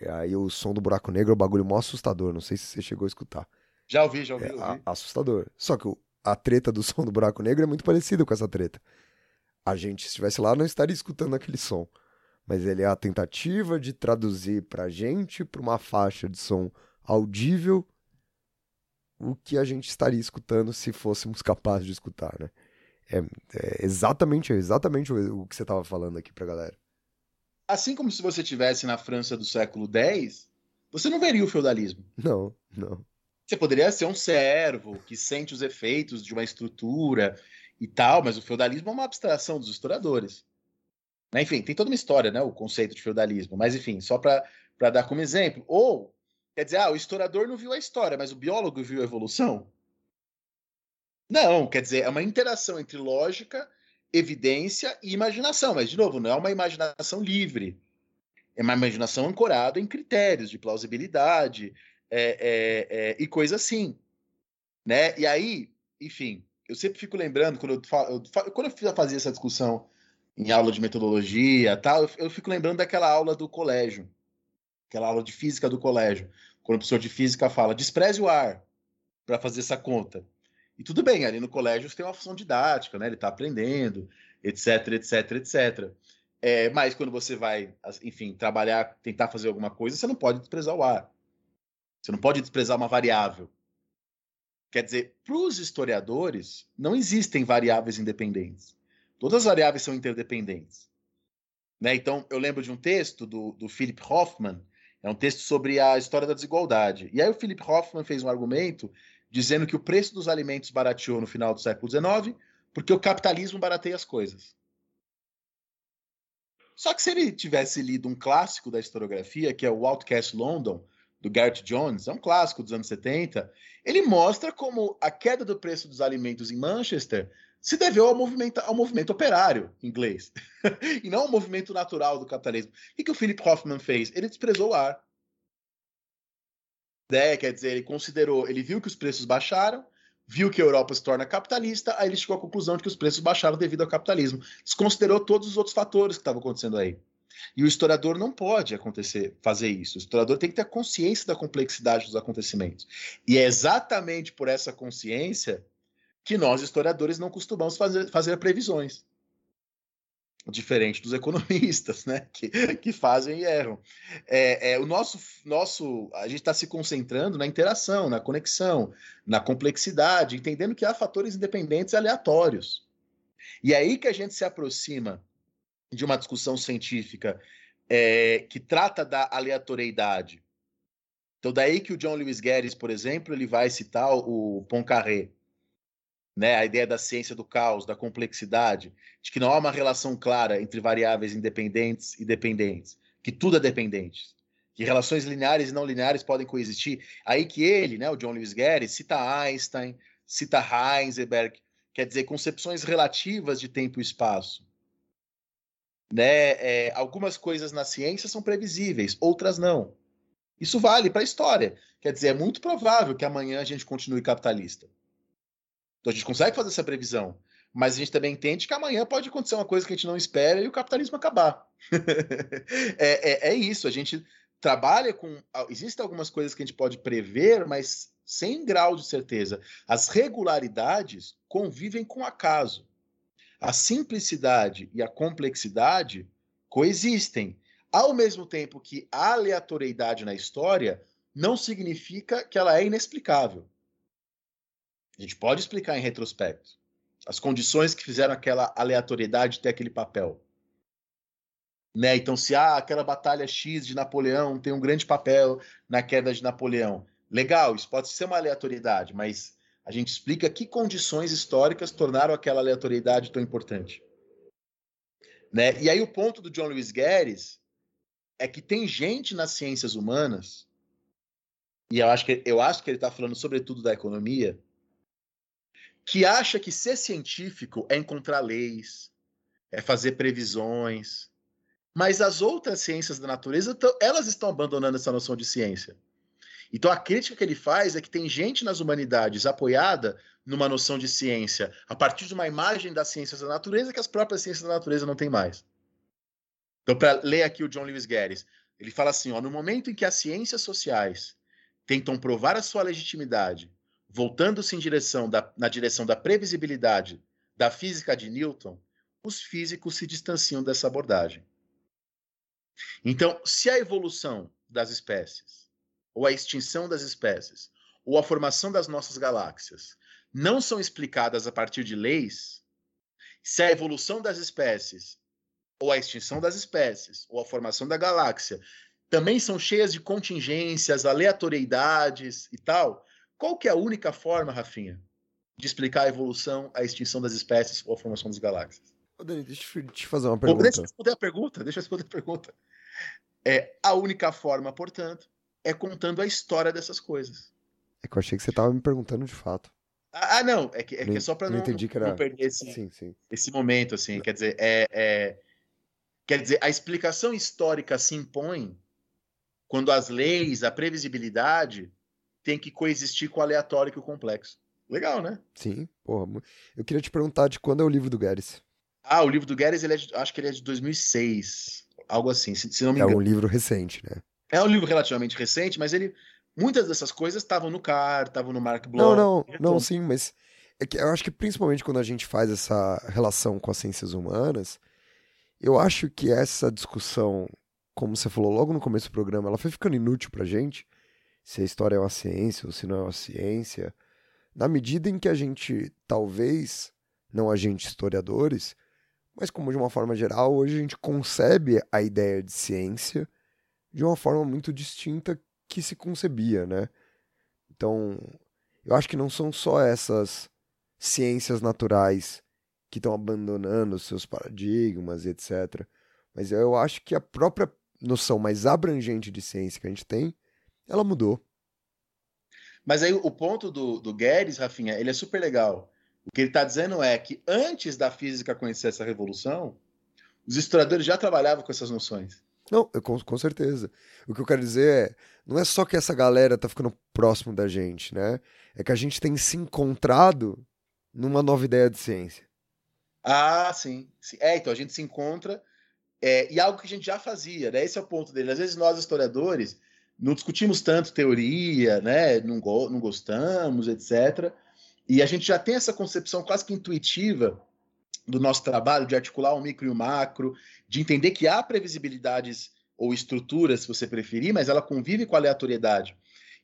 E aí o som do buraco negro é um bagulho mó assustador. Não sei se você chegou a escutar. Já ouvi, já ouvi. É, ouvi. assustador. Só que a treta do som do buraco negro é muito parecida com essa treta. A gente, se estivesse lá, não estaria escutando aquele som mas ele é a tentativa de traduzir para a gente, para uma faixa de som audível, o que a gente estaria escutando se fôssemos capazes de escutar, né? É, é exatamente, exatamente o, o que você estava falando aqui para a galera. Assim como se você tivesse na França do século X, você não veria o feudalismo. Não, não. Você poderia ser um servo que sente os efeitos de uma estrutura e tal, mas o feudalismo é uma abstração dos historiadores. Né? Enfim, tem toda uma história, né? O conceito de feudalismo. Mas, enfim, só para dar como exemplo. Ou, quer dizer, ah, o historiador não viu a história, mas o biólogo viu a evolução? Não, quer dizer, é uma interação entre lógica, evidência e imaginação. Mas, de novo, não é uma imaginação livre. É uma imaginação ancorada em critérios de plausibilidade é, é, é, e coisa assim. Né? E aí, enfim, eu sempre fico lembrando, quando eu, falo, quando eu fazia essa discussão em aula de metodologia tal, eu, eu fico lembrando daquela aula do colégio, aquela aula de física do colégio, Quando o professor de física fala, despreze o ar para fazer essa conta. E tudo bem, ali no colégio você tem uma função didática, né? Ele está aprendendo, etc, etc, etc. É, mas quando você vai, enfim, trabalhar, tentar fazer alguma coisa, você não pode desprezar o ar. Você não pode desprezar uma variável. Quer dizer, para os historiadores, não existem variáveis independentes. Todas as variáveis são interdependentes. Né? Então, eu lembro de um texto do, do Philip Hoffman, é um texto sobre a história da desigualdade. E aí o Philip Hoffman fez um argumento dizendo que o preço dos alimentos barateou no final do século XIX porque o capitalismo barateia as coisas. Só que se ele tivesse lido um clássico da historiografia, que é o Outcast London, do Garrett Jones, é um clássico dos anos 70, ele mostra como a queda do preço dos alimentos em Manchester se deveu ao movimento, ao movimento operário inglês, e não ao movimento natural do capitalismo. O que o Philip Hoffman fez? Ele desprezou o ar. É, quer dizer, ele considerou, ele viu que os preços baixaram, viu que a Europa se torna capitalista, aí ele chegou à conclusão de que os preços baixaram devido ao capitalismo. Desconsiderou todos os outros fatores que estavam acontecendo aí. E o historiador não pode acontecer, fazer isso. O historiador tem que ter consciência da complexidade dos acontecimentos. E é exatamente por essa consciência que nós, historiadores, não costumamos fazer, fazer previsões. Diferente dos economistas, né? Que, que fazem e erram. É, é, o nosso, nosso. A gente está se concentrando na interação, na conexão, na complexidade, entendendo que há fatores independentes e aleatórios. E é aí que a gente se aproxima de uma discussão científica é, que trata da aleatoriedade. Então, daí que o John Lewis Guedes, por exemplo, ele vai citar o Poincaré, né, a ideia da ciência do caos, da complexidade, de que não há uma relação clara entre variáveis independentes e dependentes, que tudo é dependente, que relações lineares e não lineares podem coexistir. Aí que ele, né, o John Lewis Guedes, cita Einstein, cita Heisenberg, quer dizer, concepções relativas de tempo e espaço. Né? É, algumas coisas na ciência são previsíveis, outras não. Isso vale para a história. Quer dizer, é muito provável que amanhã a gente continue capitalista. Então a gente consegue fazer essa previsão. Mas a gente também entende que amanhã pode acontecer uma coisa que a gente não espera e o capitalismo acabar. é, é, é, isso, a gente trabalha com. Existem algumas coisas que a gente pode prever, mas sem grau de certeza. As regularidades convivem com o acaso. A simplicidade e a complexidade coexistem. Ao mesmo tempo que a aleatoriedade na história não significa que ela é inexplicável. A gente pode explicar em retrospecto as condições que fizeram aquela aleatoriedade ter aquele papel. Né? Então, se há aquela batalha X de Napoleão tem um grande papel na queda de Napoleão, legal, isso pode ser uma aleatoriedade, mas a gente explica que condições históricas tornaram aquela aleatoriedade tão importante. Né? E aí o ponto do John Lewis Guedes é que tem gente nas ciências humanas, e eu acho que, eu acho que ele está falando sobretudo da economia, que acha que ser científico é encontrar leis, é fazer previsões. Mas as outras ciências da natureza, elas estão abandonando essa noção de ciência. Então a crítica que ele faz é que tem gente nas humanidades apoiada numa noção de ciência a partir de uma imagem das ciências da natureza que as próprias ciências da natureza não têm mais. Então, para ler aqui o John Lewis Guedes, ele fala assim: ó, no momento em que as ciências sociais tentam provar a sua legitimidade voltando-se na direção da previsibilidade da física de Newton, os físicos se distanciam dessa abordagem. Então, se a evolução das espécies, ou a extinção das espécies, ou a formação das nossas galáxias não são explicadas a partir de leis, se a evolução das espécies, ou a extinção das espécies, ou a formação da galáxia também são cheias de contingências, aleatoriedades e tal, qual que é a única forma, Rafinha, de explicar a evolução, a extinção das espécies ou a formação das galáxias? Ô, Dani, deixa eu te fazer uma pergunta. Deixa eu responder a pergunta, deixa eu responder a pergunta. É, a única forma, portanto, é contando a história dessas coisas. É que eu achei que você estava me perguntando de fato. Ah, ah não, é que, é, que é só para não, não, era... não perder esse, sim, sim. esse momento, assim, quer dizer, é, é, quer dizer, a explicação histórica se impõe quando as leis, a previsibilidade tem que coexistir com o aleatório e com o complexo. Legal, né? Sim, porra. Eu queria te perguntar de quando é o livro do Guedes. Ah, o livro do Guedes, ele é de, acho que ele é de 2006, algo assim, se, se não me engano. É um livro recente, né? É um livro relativamente recente, mas ele Muitas dessas coisas estavam no CAR, estavam no Mark Bloch. Não, não, não, sim, mas é que eu acho que principalmente quando a gente faz essa relação com as ciências humanas, eu acho que essa discussão, como você falou logo no começo do programa, ela foi ficando inútil pra gente, se a história é uma ciência ou se não é uma ciência, na medida em que a gente, talvez, não a gente historiadores, mas como de uma forma geral, hoje a gente concebe a ideia de ciência de uma forma muito distinta que se concebia, né? Então, eu acho que não são só essas ciências naturais que estão abandonando seus paradigmas, etc. Mas eu acho que a própria noção mais abrangente de ciência que a gente tem, ela mudou. Mas aí o ponto do, do Guedes, Rafinha, ele é super legal. O que ele está dizendo é que antes da física conhecer essa revolução, os historiadores já trabalhavam com essas noções. Não, eu, com, com certeza. O que eu quero dizer é, não é só que essa galera tá ficando próximo da gente, né? É que a gente tem se encontrado numa nova ideia de ciência. Ah, sim. É, então a gente se encontra é, e algo que a gente já fazia, né? Esse é o ponto dele. Às vezes nós, historiadores, não discutimos tanto teoria, né? Não, go não gostamos, etc. E a gente já tem essa concepção quase que intuitiva do nosso trabalho de articular o micro e o macro, de entender que há previsibilidades ou estruturas, se você preferir, mas ela convive com a aleatoriedade.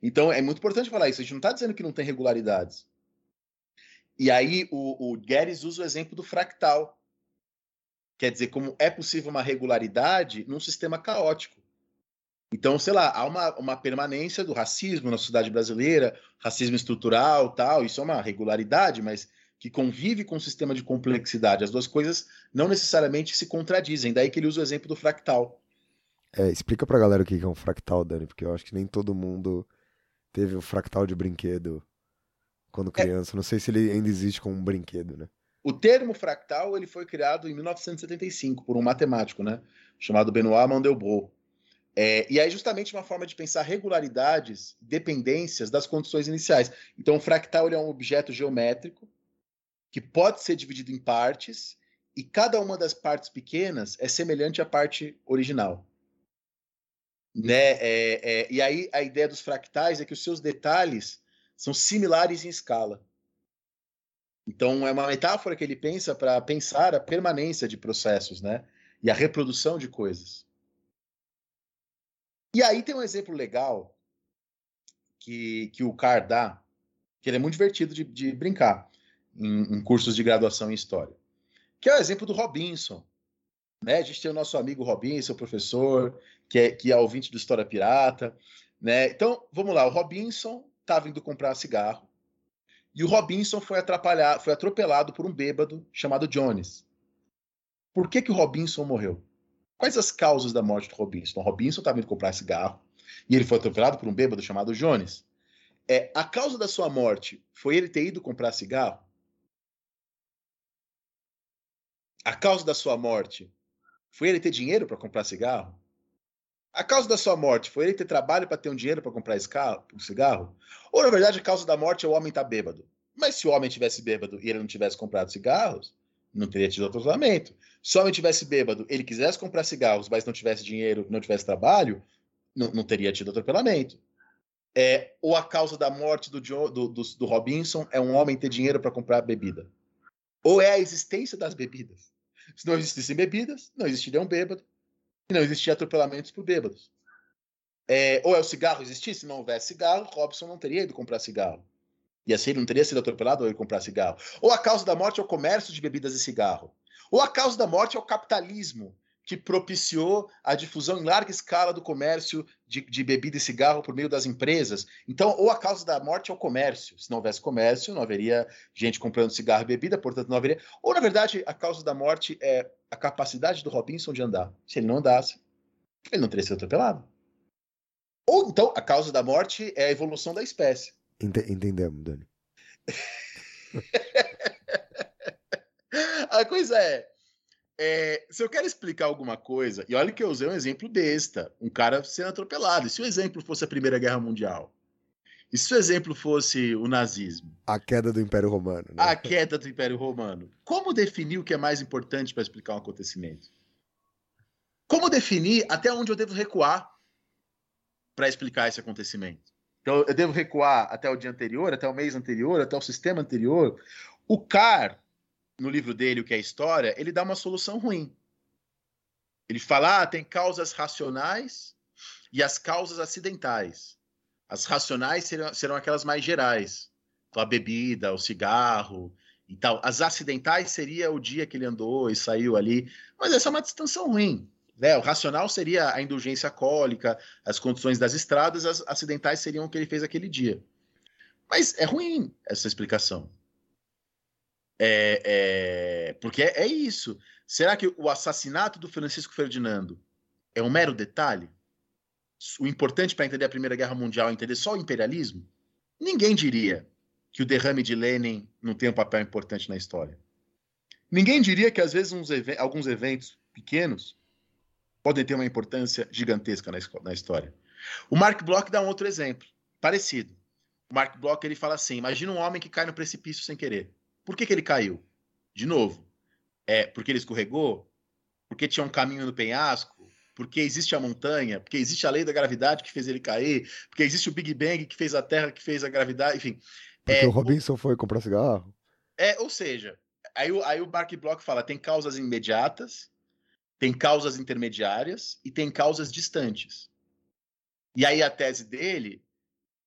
Então é muito importante falar isso. A gente não está dizendo que não tem regularidades. E aí o, o Guedes usa o exemplo do fractal. Quer dizer, como é possível uma regularidade num sistema caótico. Então, sei lá, há uma, uma permanência do racismo na sociedade brasileira, racismo estrutural, tal, isso é uma regularidade, mas que convive com um sistema de complexidade. As duas coisas não necessariamente se contradizem. Daí que ele usa o exemplo do fractal. É, explica pra galera o que é um fractal, Dani, porque eu acho que nem todo mundo teve o fractal de brinquedo quando é. criança. É. Não sei se ele ainda existe como um brinquedo, né? O termo fractal ele foi criado em 1975 por um matemático, né, chamado Benoit Mandelbrot. É, e aí, justamente, uma forma de pensar regularidades, dependências das condições iniciais. Então, o fractal é um objeto geométrico que pode ser dividido em partes, e cada uma das partes pequenas é semelhante à parte original. Né? É, é, e aí, a ideia dos fractais é que os seus detalhes são similares em escala. Então, é uma metáfora que ele pensa para pensar a permanência de processos, né? E a reprodução de coisas. E aí tem um exemplo legal que, que o Carr dá, que ele é muito divertido de, de brincar em, em, cursos de graduação em História, que é o exemplo do Robinson. Né? A gente tem o nosso amigo Robinson, professor, que é, que é ouvinte do História Pirata. Né? Então, vamos lá, o Robinson estava indo comprar cigarro e o Robinson foi, atrapalhar, foi atropelado por um bêbado chamado Jones. Por que, que o Robinson morreu? Quais as causas da morte do Robinson? O Robinson estava indo comprar cigarro e ele foi atropelado por um bêbado chamado Jones. É, a causa da sua morte foi ele ter ido comprar cigarro? A causa da sua morte foi ele ter dinheiro para comprar cigarro? A causa da sua morte foi ele ter trabalho para ter um dinheiro para comprar um cigarro? Ou, na verdade, a causa da morte é o homem estar tá bêbado? Mas se o homem tivesse bêbado e ele não tivesse comprado cigarros, não teria tido atropelamento. Se o homem tivesse bêbado, ele quisesse comprar cigarros, mas não tivesse dinheiro, não tivesse trabalho, não, não teria tido atropelamento. É, ou a causa da morte do, do, do, do Robinson é um homem ter dinheiro para comprar bebida. Ou é a existência das bebidas. Se não existissem bebidas, não existiriam bêbados. E não existiam atropelamentos por bêbados. É, ou é o cigarro existir? Se não houvesse cigarro, Robson não teria ido comprar cigarro. E assim ele não teria sido atropelado ao ir comprar cigarro. Ou a causa da morte é o comércio de bebidas e cigarro. Ou a causa da morte é o capitalismo, que propiciou a difusão em larga escala do comércio de, de, bebida e cigarro por meio das empresas. Então, ou a causa da morte é o comércio. Se não houvesse comércio, não haveria gente comprando cigarro e bebida, portanto, não haveria. Ou, na verdade, a causa da morte é a capacidade do Robinson de andar. Se ele não andasse, ele não teria sido atropelado. Ou então, a causa da morte é a evolução da espécie. Entendemos, Dani. a coisa é, é, se eu quero explicar alguma coisa, e olha que eu usei um exemplo besta, um cara sendo atropelado. E se o exemplo fosse a Primeira Guerra Mundial? E se o exemplo fosse o nazismo? A queda do Império Romano. Né? A queda do Império Romano. Como definir o que é mais importante para explicar um acontecimento? Como definir até onde eu devo recuar para explicar esse acontecimento? Então eu devo recuar até o dia anterior, até o mês anterior, até o sistema anterior. O Carr, no livro dele, O que é História, ele dá uma solução ruim. Ele fala: ah, tem causas racionais e as causas acidentais. As racionais serão, serão aquelas mais gerais. Então, a bebida, o cigarro e tal. As acidentais seria o dia que ele andou e saiu ali. Mas essa é uma distinção ruim. Né? O racional seria a indulgência cólica, as condições das estradas, as acidentais seriam o que ele fez aquele dia. Mas é ruim essa explicação. É, é, porque é, é isso. Será que o assassinato do Francisco Ferdinando é um mero detalhe? O importante para entender a Primeira Guerra Mundial é entender só o imperialismo? Ninguém diria que o derrame de Lenin não tem um papel importante na história. Ninguém diria que às vezes alguns eventos pequenos podem ter uma importância gigantesca na, na história. O Mark Bloch dá um outro exemplo, parecido. O Mark Bloch ele fala assim: imagina um homem que cai no precipício sem querer. Por que, que ele caiu? De novo, é porque ele escorregou? Porque tinha um caminho no penhasco? Porque existe a montanha? Porque existe a lei da gravidade que fez ele cair? Porque existe o Big Bang que fez a Terra, que fez a gravidade? Enfim. Porque é, o Robinson foi comprar cigarro? É, ou seja, aí, aí o Mark Bloch fala: tem causas imediatas, tem causas intermediárias e tem causas distantes. E aí a tese dele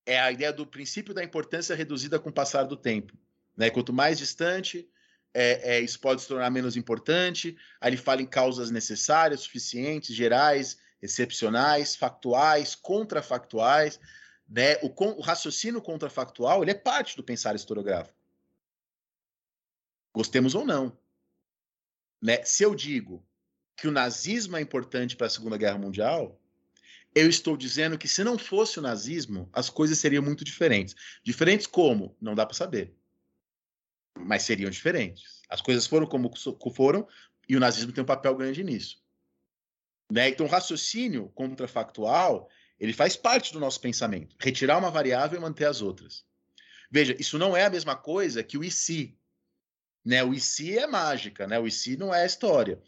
é a ideia do princípio da importância reduzida com o passar do tempo. Né? Quanto mais distante, é, é, isso pode se tornar menos importante. Aí ele fala em causas necessárias, suficientes, gerais, excepcionais, factuais, contrafactuais. Né? O, o raciocínio contrafactual ele é parte do pensar historiográfico. Gostemos ou não. Né? Se eu digo que o nazismo é importante para a Segunda Guerra Mundial, eu estou dizendo que se não fosse o nazismo, as coisas seriam muito diferentes. Diferentes como? Não dá para saber. Mas seriam diferentes. As coisas foram como foram e o nazismo tem um papel grande nisso. Né? Então, o raciocínio contrafactual ele faz parte do nosso pensamento. Retirar uma variável e manter as outras. Veja, isso não é a mesma coisa que o IC. Né? O IC é mágica, né? o IC não é história.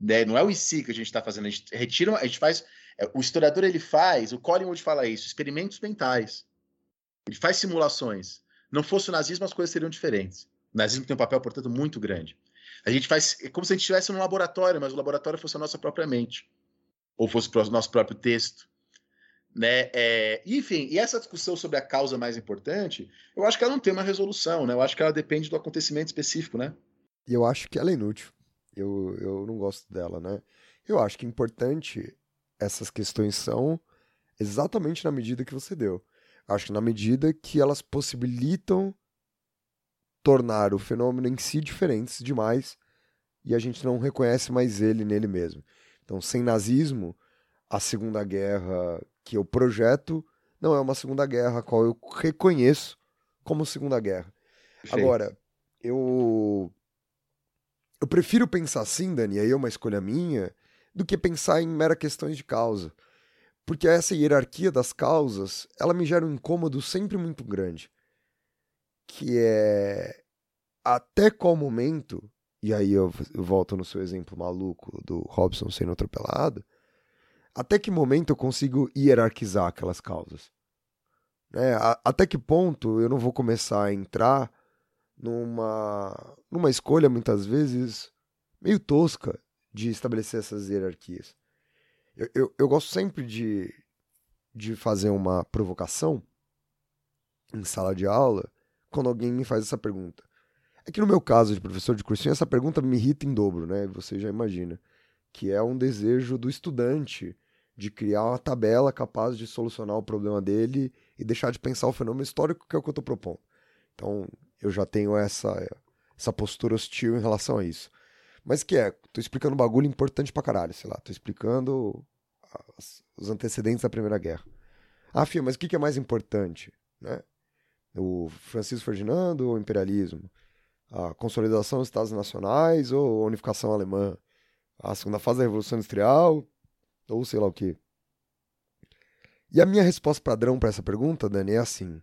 Né? Não é o IC que a gente está fazendo, a gente retira, a gente faz. É, o historiador ele faz, o Collingwood fala isso, experimentos mentais. Ele faz simulações. Não fosse o nazismo, as coisas seriam diferentes. O nazismo tem um papel, portanto, muito grande. A gente faz. É como se a gente estivesse num laboratório, mas o laboratório fosse a nossa própria mente. Ou fosse o nosso próprio texto. Né? É, enfim, e essa discussão sobre a causa mais importante, eu acho que ela não tem uma resolução, né? Eu acho que ela depende do acontecimento específico, né? E eu acho que ela é inútil. Eu, eu não gosto dela, né? Eu acho que importante essas questões são exatamente na medida que você deu. Acho que na medida que elas possibilitam tornar o fenômeno em si diferentes demais e a gente não reconhece mais ele nele mesmo. Então, sem nazismo, a Segunda Guerra que eu projeto não é uma Segunda Guerra a qual eu reconheço como Segunda Guerra. Agora, eu eu prefiro pensar assim, Dani, aí é uma escolha minha, do que pensar em mera questões de causa. Porque essa hierarquia das causas, ela me gera um incômodo sempre muito grande. Que é até qual momento, e aí eu, volto no seu exemplo maluco do Robson sendo atropelado, até que momento eu consigo hierarquizar aquelas causas? Né? A, até que ponto eu não vou começar a entrar numa, numa escolha, muitas vezes, meio tosca de estabelecer essas hierarquias. Eu, eu, eu gosto sempre de, de fazer uma provocação em sala de aula quando alguém me faz essa pergunta. É que no meu caso de professor de cursinho, essa pergunta me irrita em dobro, né? Você já imagina. Que é um desejo do estudante de criar uma tabela capaz de solucionar o problema dele e deixar de pensar o fenômeno histórico que é o que eu estou propondo. Então, eu já tenho essa, essa postura hostil em relação a isso. Mas que é, tô explicando um bagulho importante pra caralho, sei lá, tô explicando as, os antecedentes da Primeira Guerra. Ah, filho, mas o que, é mais importante, né? O Francisco Ferdinando ou o imperialismo? A consolidação dos Estados Nacionais ou a unificação alemã? A segunda fase da Revolução Industrial ou sei lá o que? E a minha resposta padrão para essa pergunta, Dani, é assim.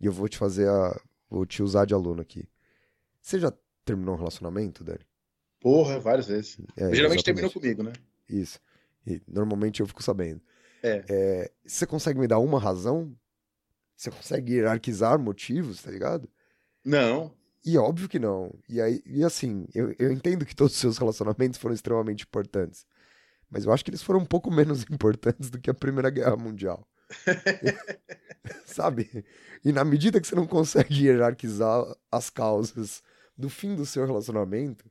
E eu vou te fazer a, Vou te usar de aluno aqui. Você já terminou um relacionamento, Dani? Porra, várias vezes. É, Geralmente terminou comigo, né? Isso. E normalmente eu fico sabendo. É. é. Você consegue me dar uma razão Você consegue hierarquizar motivos, tá ligado? Não. E óbvio que não. E aí, e assim, eu, eu entendo que todos os seus relacionamentos foram extremamente importantes. Mas eu acho que eles foram um pouco menos importantes do que a Primeira Guerra Mundial. Sabe? E na medida que você não consegue hierarquizar as causas do fim do seu relacionamento,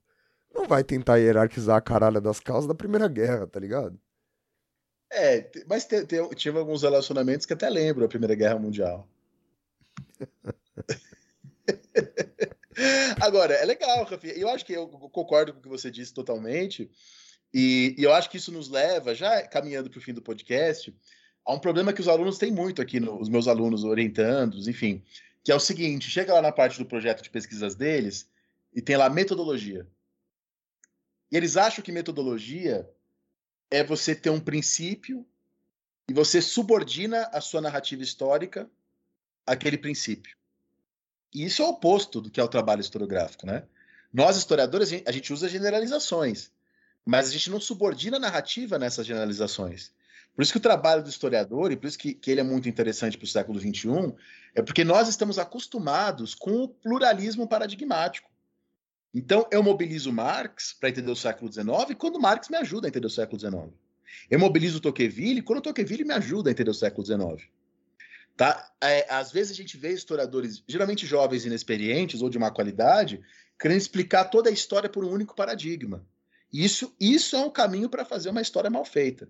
não vai tentar hierarquizar a caralha das causas da Primeira Guerra, tá ligado? É, mas te- te- tive alguns relacionamentos que até lembro a Primeira Guerra Mundial. Agora, é legal, Rafinha. Eu acho que eu concordo com o que você disse totalmente. E, e eu acho que isso nos leva, já caminhando para o fim do podcast, a um problema que os alunos têm muito aqui, no- os meus alunos orientandos, enfim, que é o seguinte: chega lá na parte do projeto de pesquisas deles e tem lá metodologia. E eles acham que metodologia é você ter um princípio e você subordina a sua narrativa histórica àquele princípio. E isso é o oposto do que é o trabalho historiográfico, né? Nós, historiadores, a gente- usa generalizações, mas a gente não subordina a narrativa nessas generalizações. Por isso que o trabalho do historiador, e por isso que, que ele é muito interessante para o século XXI, é porque nós estamos acostumados com o pluralismo paradigmático. Então, eu mobilizo Marx para entender o século XIX quando Marx me ajuda a entender o século XIX. Eu mobilizo Tocqueville quando Tocqueville me ajuda a entender o século XIX. Tá? É, às vezes a gente vê historiadores, geralmente jovens inexperientes ou de má qualidade, querendo explicar toda a história por um único paradigma. Isso, isso é um caminho para fazer uma história mal feita.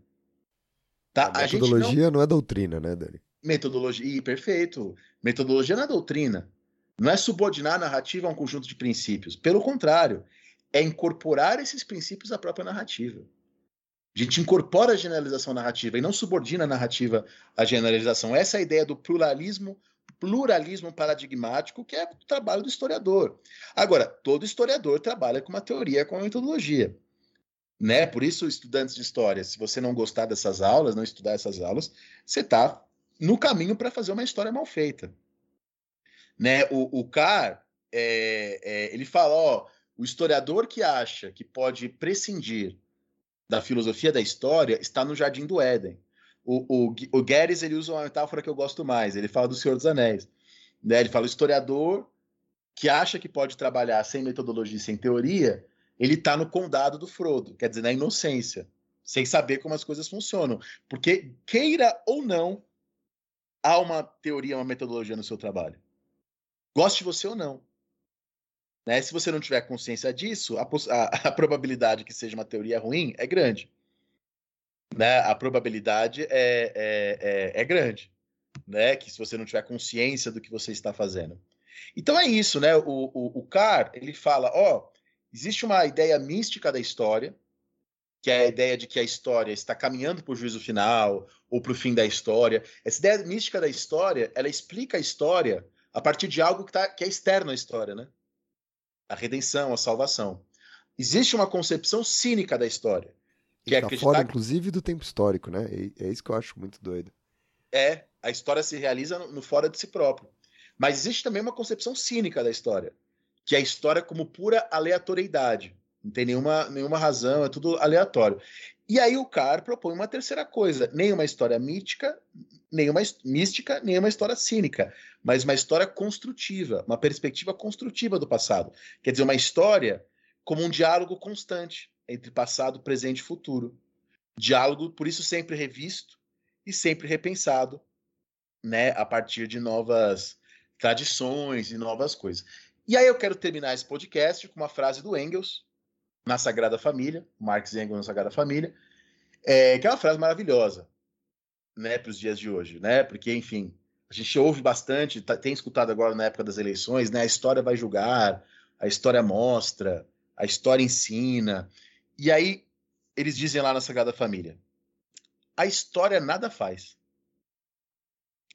Tá? A A gente não metodologia não... é doutrina, né, Dani? Metodologia, perfeito. Metodologia não é doutrina. Não é subordinar a narrativa a um conjunto de princípios. Pelo contrário, é incorporar esses princípios à própria narrativa. A gente incorpora a generalização narrativa e não subordina a narrativa à generalização. Essa é a ideia do pluralismo, pluralismo paradigmático, que é o trabalho do historiador. Agora, todo historiador trabalha com uma teoria, com uma metodologia. Né? Por isso, estudantes de história, se você não gostar dessas aulas, não estudar essas aulas, você está no caminho para fazer uma história mal feita. Né? O, o Carr, é, é, ele fala, ó, o historiador que acha que pode prescindir da filosofia da história está no Jardim do Éden. O, o, o Guedes, ele usa uma metáfora que eu gosto mais, ele fala do Senhor dos Anéis. Né? Ele fala, o historiador que acha que pode trabalhar sem metodologia e sem teoria, ele está no condado do Frodo, quer dizer, na inocência, sem saber como as coisas funcionam. Porque, queira ou não, há uma teoria, uma metodologia no seu trabalho. Goste você ou não. Né? Se você não tiver consciência disso, a, a, a, probabilidade que seja uma teoria ruim é grande. Né? A probabilidade é, é, é, é, grande. Né? Que se você não tiver consciência do que você está fazendo. Então é isso, né? O, o, o Carr, ele fala, ó, existe uma ideia mística da história, que é a ideia de que a história está caminhando para o juízo final ou para o fim da história. Essa ideia mística da história, ela explica a história a partir de algo que, tá, que é externo à história, né? A redenção, a salvação. Existe uma concepção cínica da história. Que é tá fora, inclusive, do tempo histórico, né? É isso que eu acho muito doido. É, a história se realiza no, no fora de si próprio. Mas existe também uma concepção cínica da história, que é a história como pura aleatoriedade. Não tem nenhuma, nenhuma razão, é tudo aleatório. E aí o Carr propõe uma terceira coisa: nem uma história mítica, nem uma mística, nem uma história cínica, mas uma história construtiva, uma perspectiva construtiva do passado. Quer dizer, uma história como um diálogo constante entre passado, presente e futuro. Diálogo, por isso, sempre revisto e sempre repensado, né, a partir de novas tradições e novas coisas. E aí eu quero terminar esse podcast com uma frase do Engels, na Sagrada Família, Marx e Engels na Sagrada Família, é, que é uma frase maravilhosa, né, para os dias de hoje, né? Porque, enfim, a gente ouve bastante, tá, tem escutado agora na época das eleições, né? A história vai julgar, a história mostra, a história ensina. E aí eles dizem lá na Sagrada Família: a história nada faz.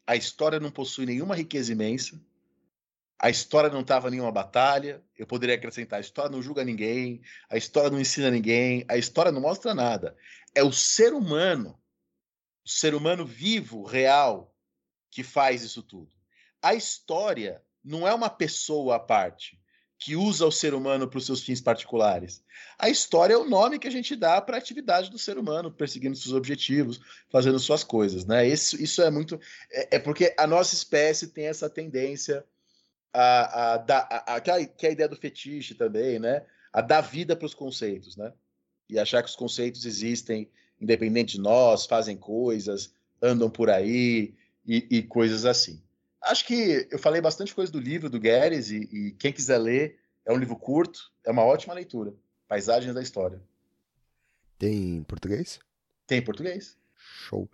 A história não possui nenhuma riqueza imensa. A história não estava nenhuma batalha. Eu poderia acrescentar: a história não julga ninguém. A história não ensina ninguém. A história não mostra nada. É o ser humano, o ser humano vivo, real, que faz isso tudo. A história não é uma pessoa à parte. que usa o ser humano para os seus fins particulares. A história é o nome que a gente dá para a atividade do ser humano, perseguindo seus objetivos, fazendo suas coisas, né? Isso, isso é muito. É, é porque a nossa espécie tem essa tendência a, a, dar, a, a, que é a ideia do fetiche também, né? A dar vida para os conceitos, né? E achar que os conceitos existem independente de nós, fazem coisas, andam por aí e, e coisas assim. Acho que eu falei bastante coisa do livro do Guedes e, e, quem quiser ler, é um livro curto, é uma ótima leitura. Paisagens da História. Tem em português? Tem em português. Show.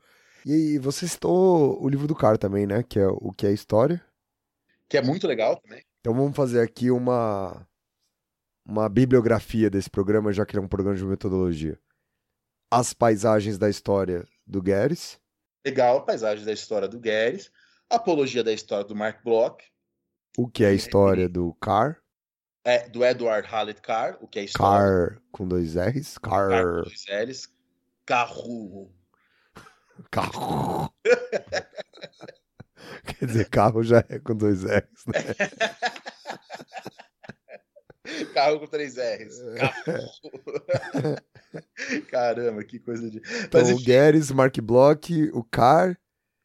E você citou o livro do Car também, né? Que é o que é história. Que é muito legal também. Então vamos fazer aqui uma uma bibliografia desse programa, já que ele é um programa de metodologia. As paisagens da história do Guedes. Legal, paisagens da história do Guedes. Apologia da História do Mark Bloch. O que é a história do Carr? É, do Edward Hallett Carr, o que é história. Carr com dois R's? Carr. Carr com dois. Carro. Carro. Quer dizer, carro já é com dois R's, né? carro com três R's. Caramba, que coisa de. Então, Mas, o Guedes, Mark Bloch, o Carr.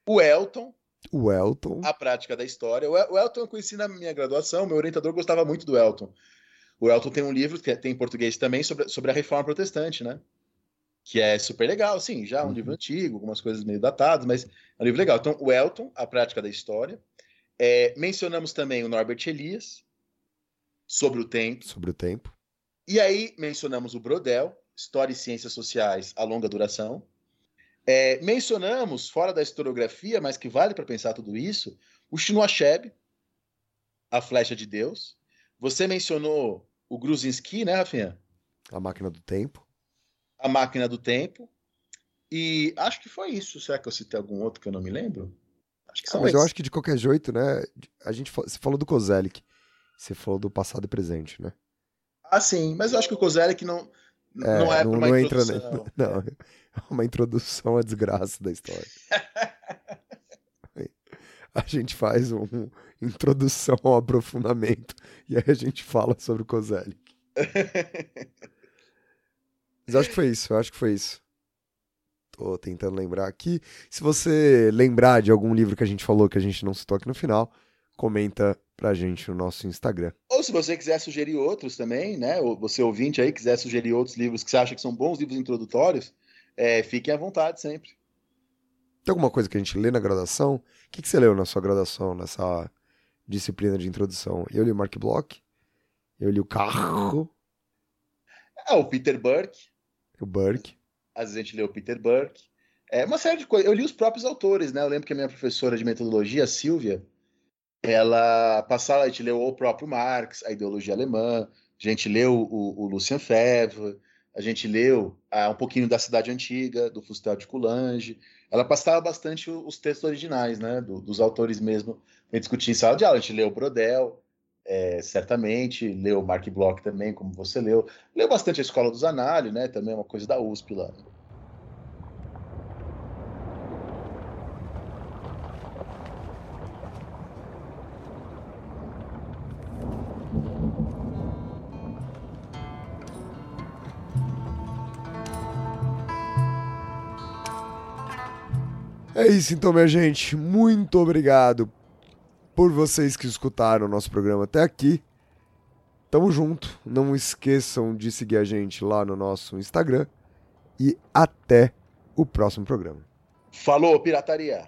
O Elton. O Elton. A prática da história. O Elton eu conheci na minha graduação, meu orientador gostava muito do Elton. O Elton tem um livro que tem em português também sobre, sobre a reforma protestante, né? Que é super legal, sim, já um uhum. livro antigo, algumas coisas meio datadas, mas é um livro legal. Então, o Elton, A Prática da História. É, mencionamos também o Norbert Elias, Sobre o Tempo. Sobre o Tempo. E aí mencionamos o Brodel, História e Ciências Sociais a Longa Duração. É, mencionamos, fora da historiografia, mas que vale para pensar tudo isso, o Shinoacheb, A Flecha de Deus. Você mencionou o Gruzinski, né, Rafinha? A Máquina do Tempo. A Máquina do Tempo. E acho que foi isso. Será que eu citei algum outro que eu não me lembro? Acho que ah, mas esses. eu acho que de qualquer jeito, né? A gente você falou do Kozelik. Você falou do passado e presente, né? Ah, sim. Mas eu acho que o Kozelik não, é, não é não, uma não entra introdução. Não, é uma introdução à desgraça da história. a gente faz uma introdução ao aprofundamento e aí a gente fala sobre o Kozelik. Mas acho que foi isso, acho que foi isso. Tô tentando lembrar aqui. Se você lembrar de algum livro que a gente falou que a gente não citou aqui no final, comenta pra gente no nosso Instagram. Ou se você quiser sugerir outros também, né? Ou você ouvinte aí quiser sugerir outros livros que você acha que são bons livros introdutórios, é, fiquem à vontade sempre. Tem alguma coisa que a gente lê na graduação? O que, que você leu na sua graduação, nessa disciplina de introdução? Eu li o Mark Bloch, eu li o Carro. Ah, o Peter Burke. O Burke. Às vezes a gente o Peter Burke. É uma série de coisas. Eu li os próprios autores, né? Eu lembro que a minha professora de metodologia, a Silvia, ela passava, a gente leu o próprio Marx, a ideologia alemã, a gente leu o, o Lucien Febvre, a gente leu ah, um pouquinho da Cidade Antiga, do Fustel de Coulange. Ela passava bastante os textos originais, né, do, dos autores mesmo, para discutir em sala de aula. A gente leu Brodel, é, certamente, leu Mark Bloch também, como você leu. Leu bastante a Escola dos Análios, né, também é uma coisa da USP lá. É isso então, minha gente. Muito obrigado por vocês que escutaram o nosso programa até aqui. Tamo junto. Não esqueçam de seguir a gente lá no nosso Instagram. E até o próximo programa. Falou, pirataria!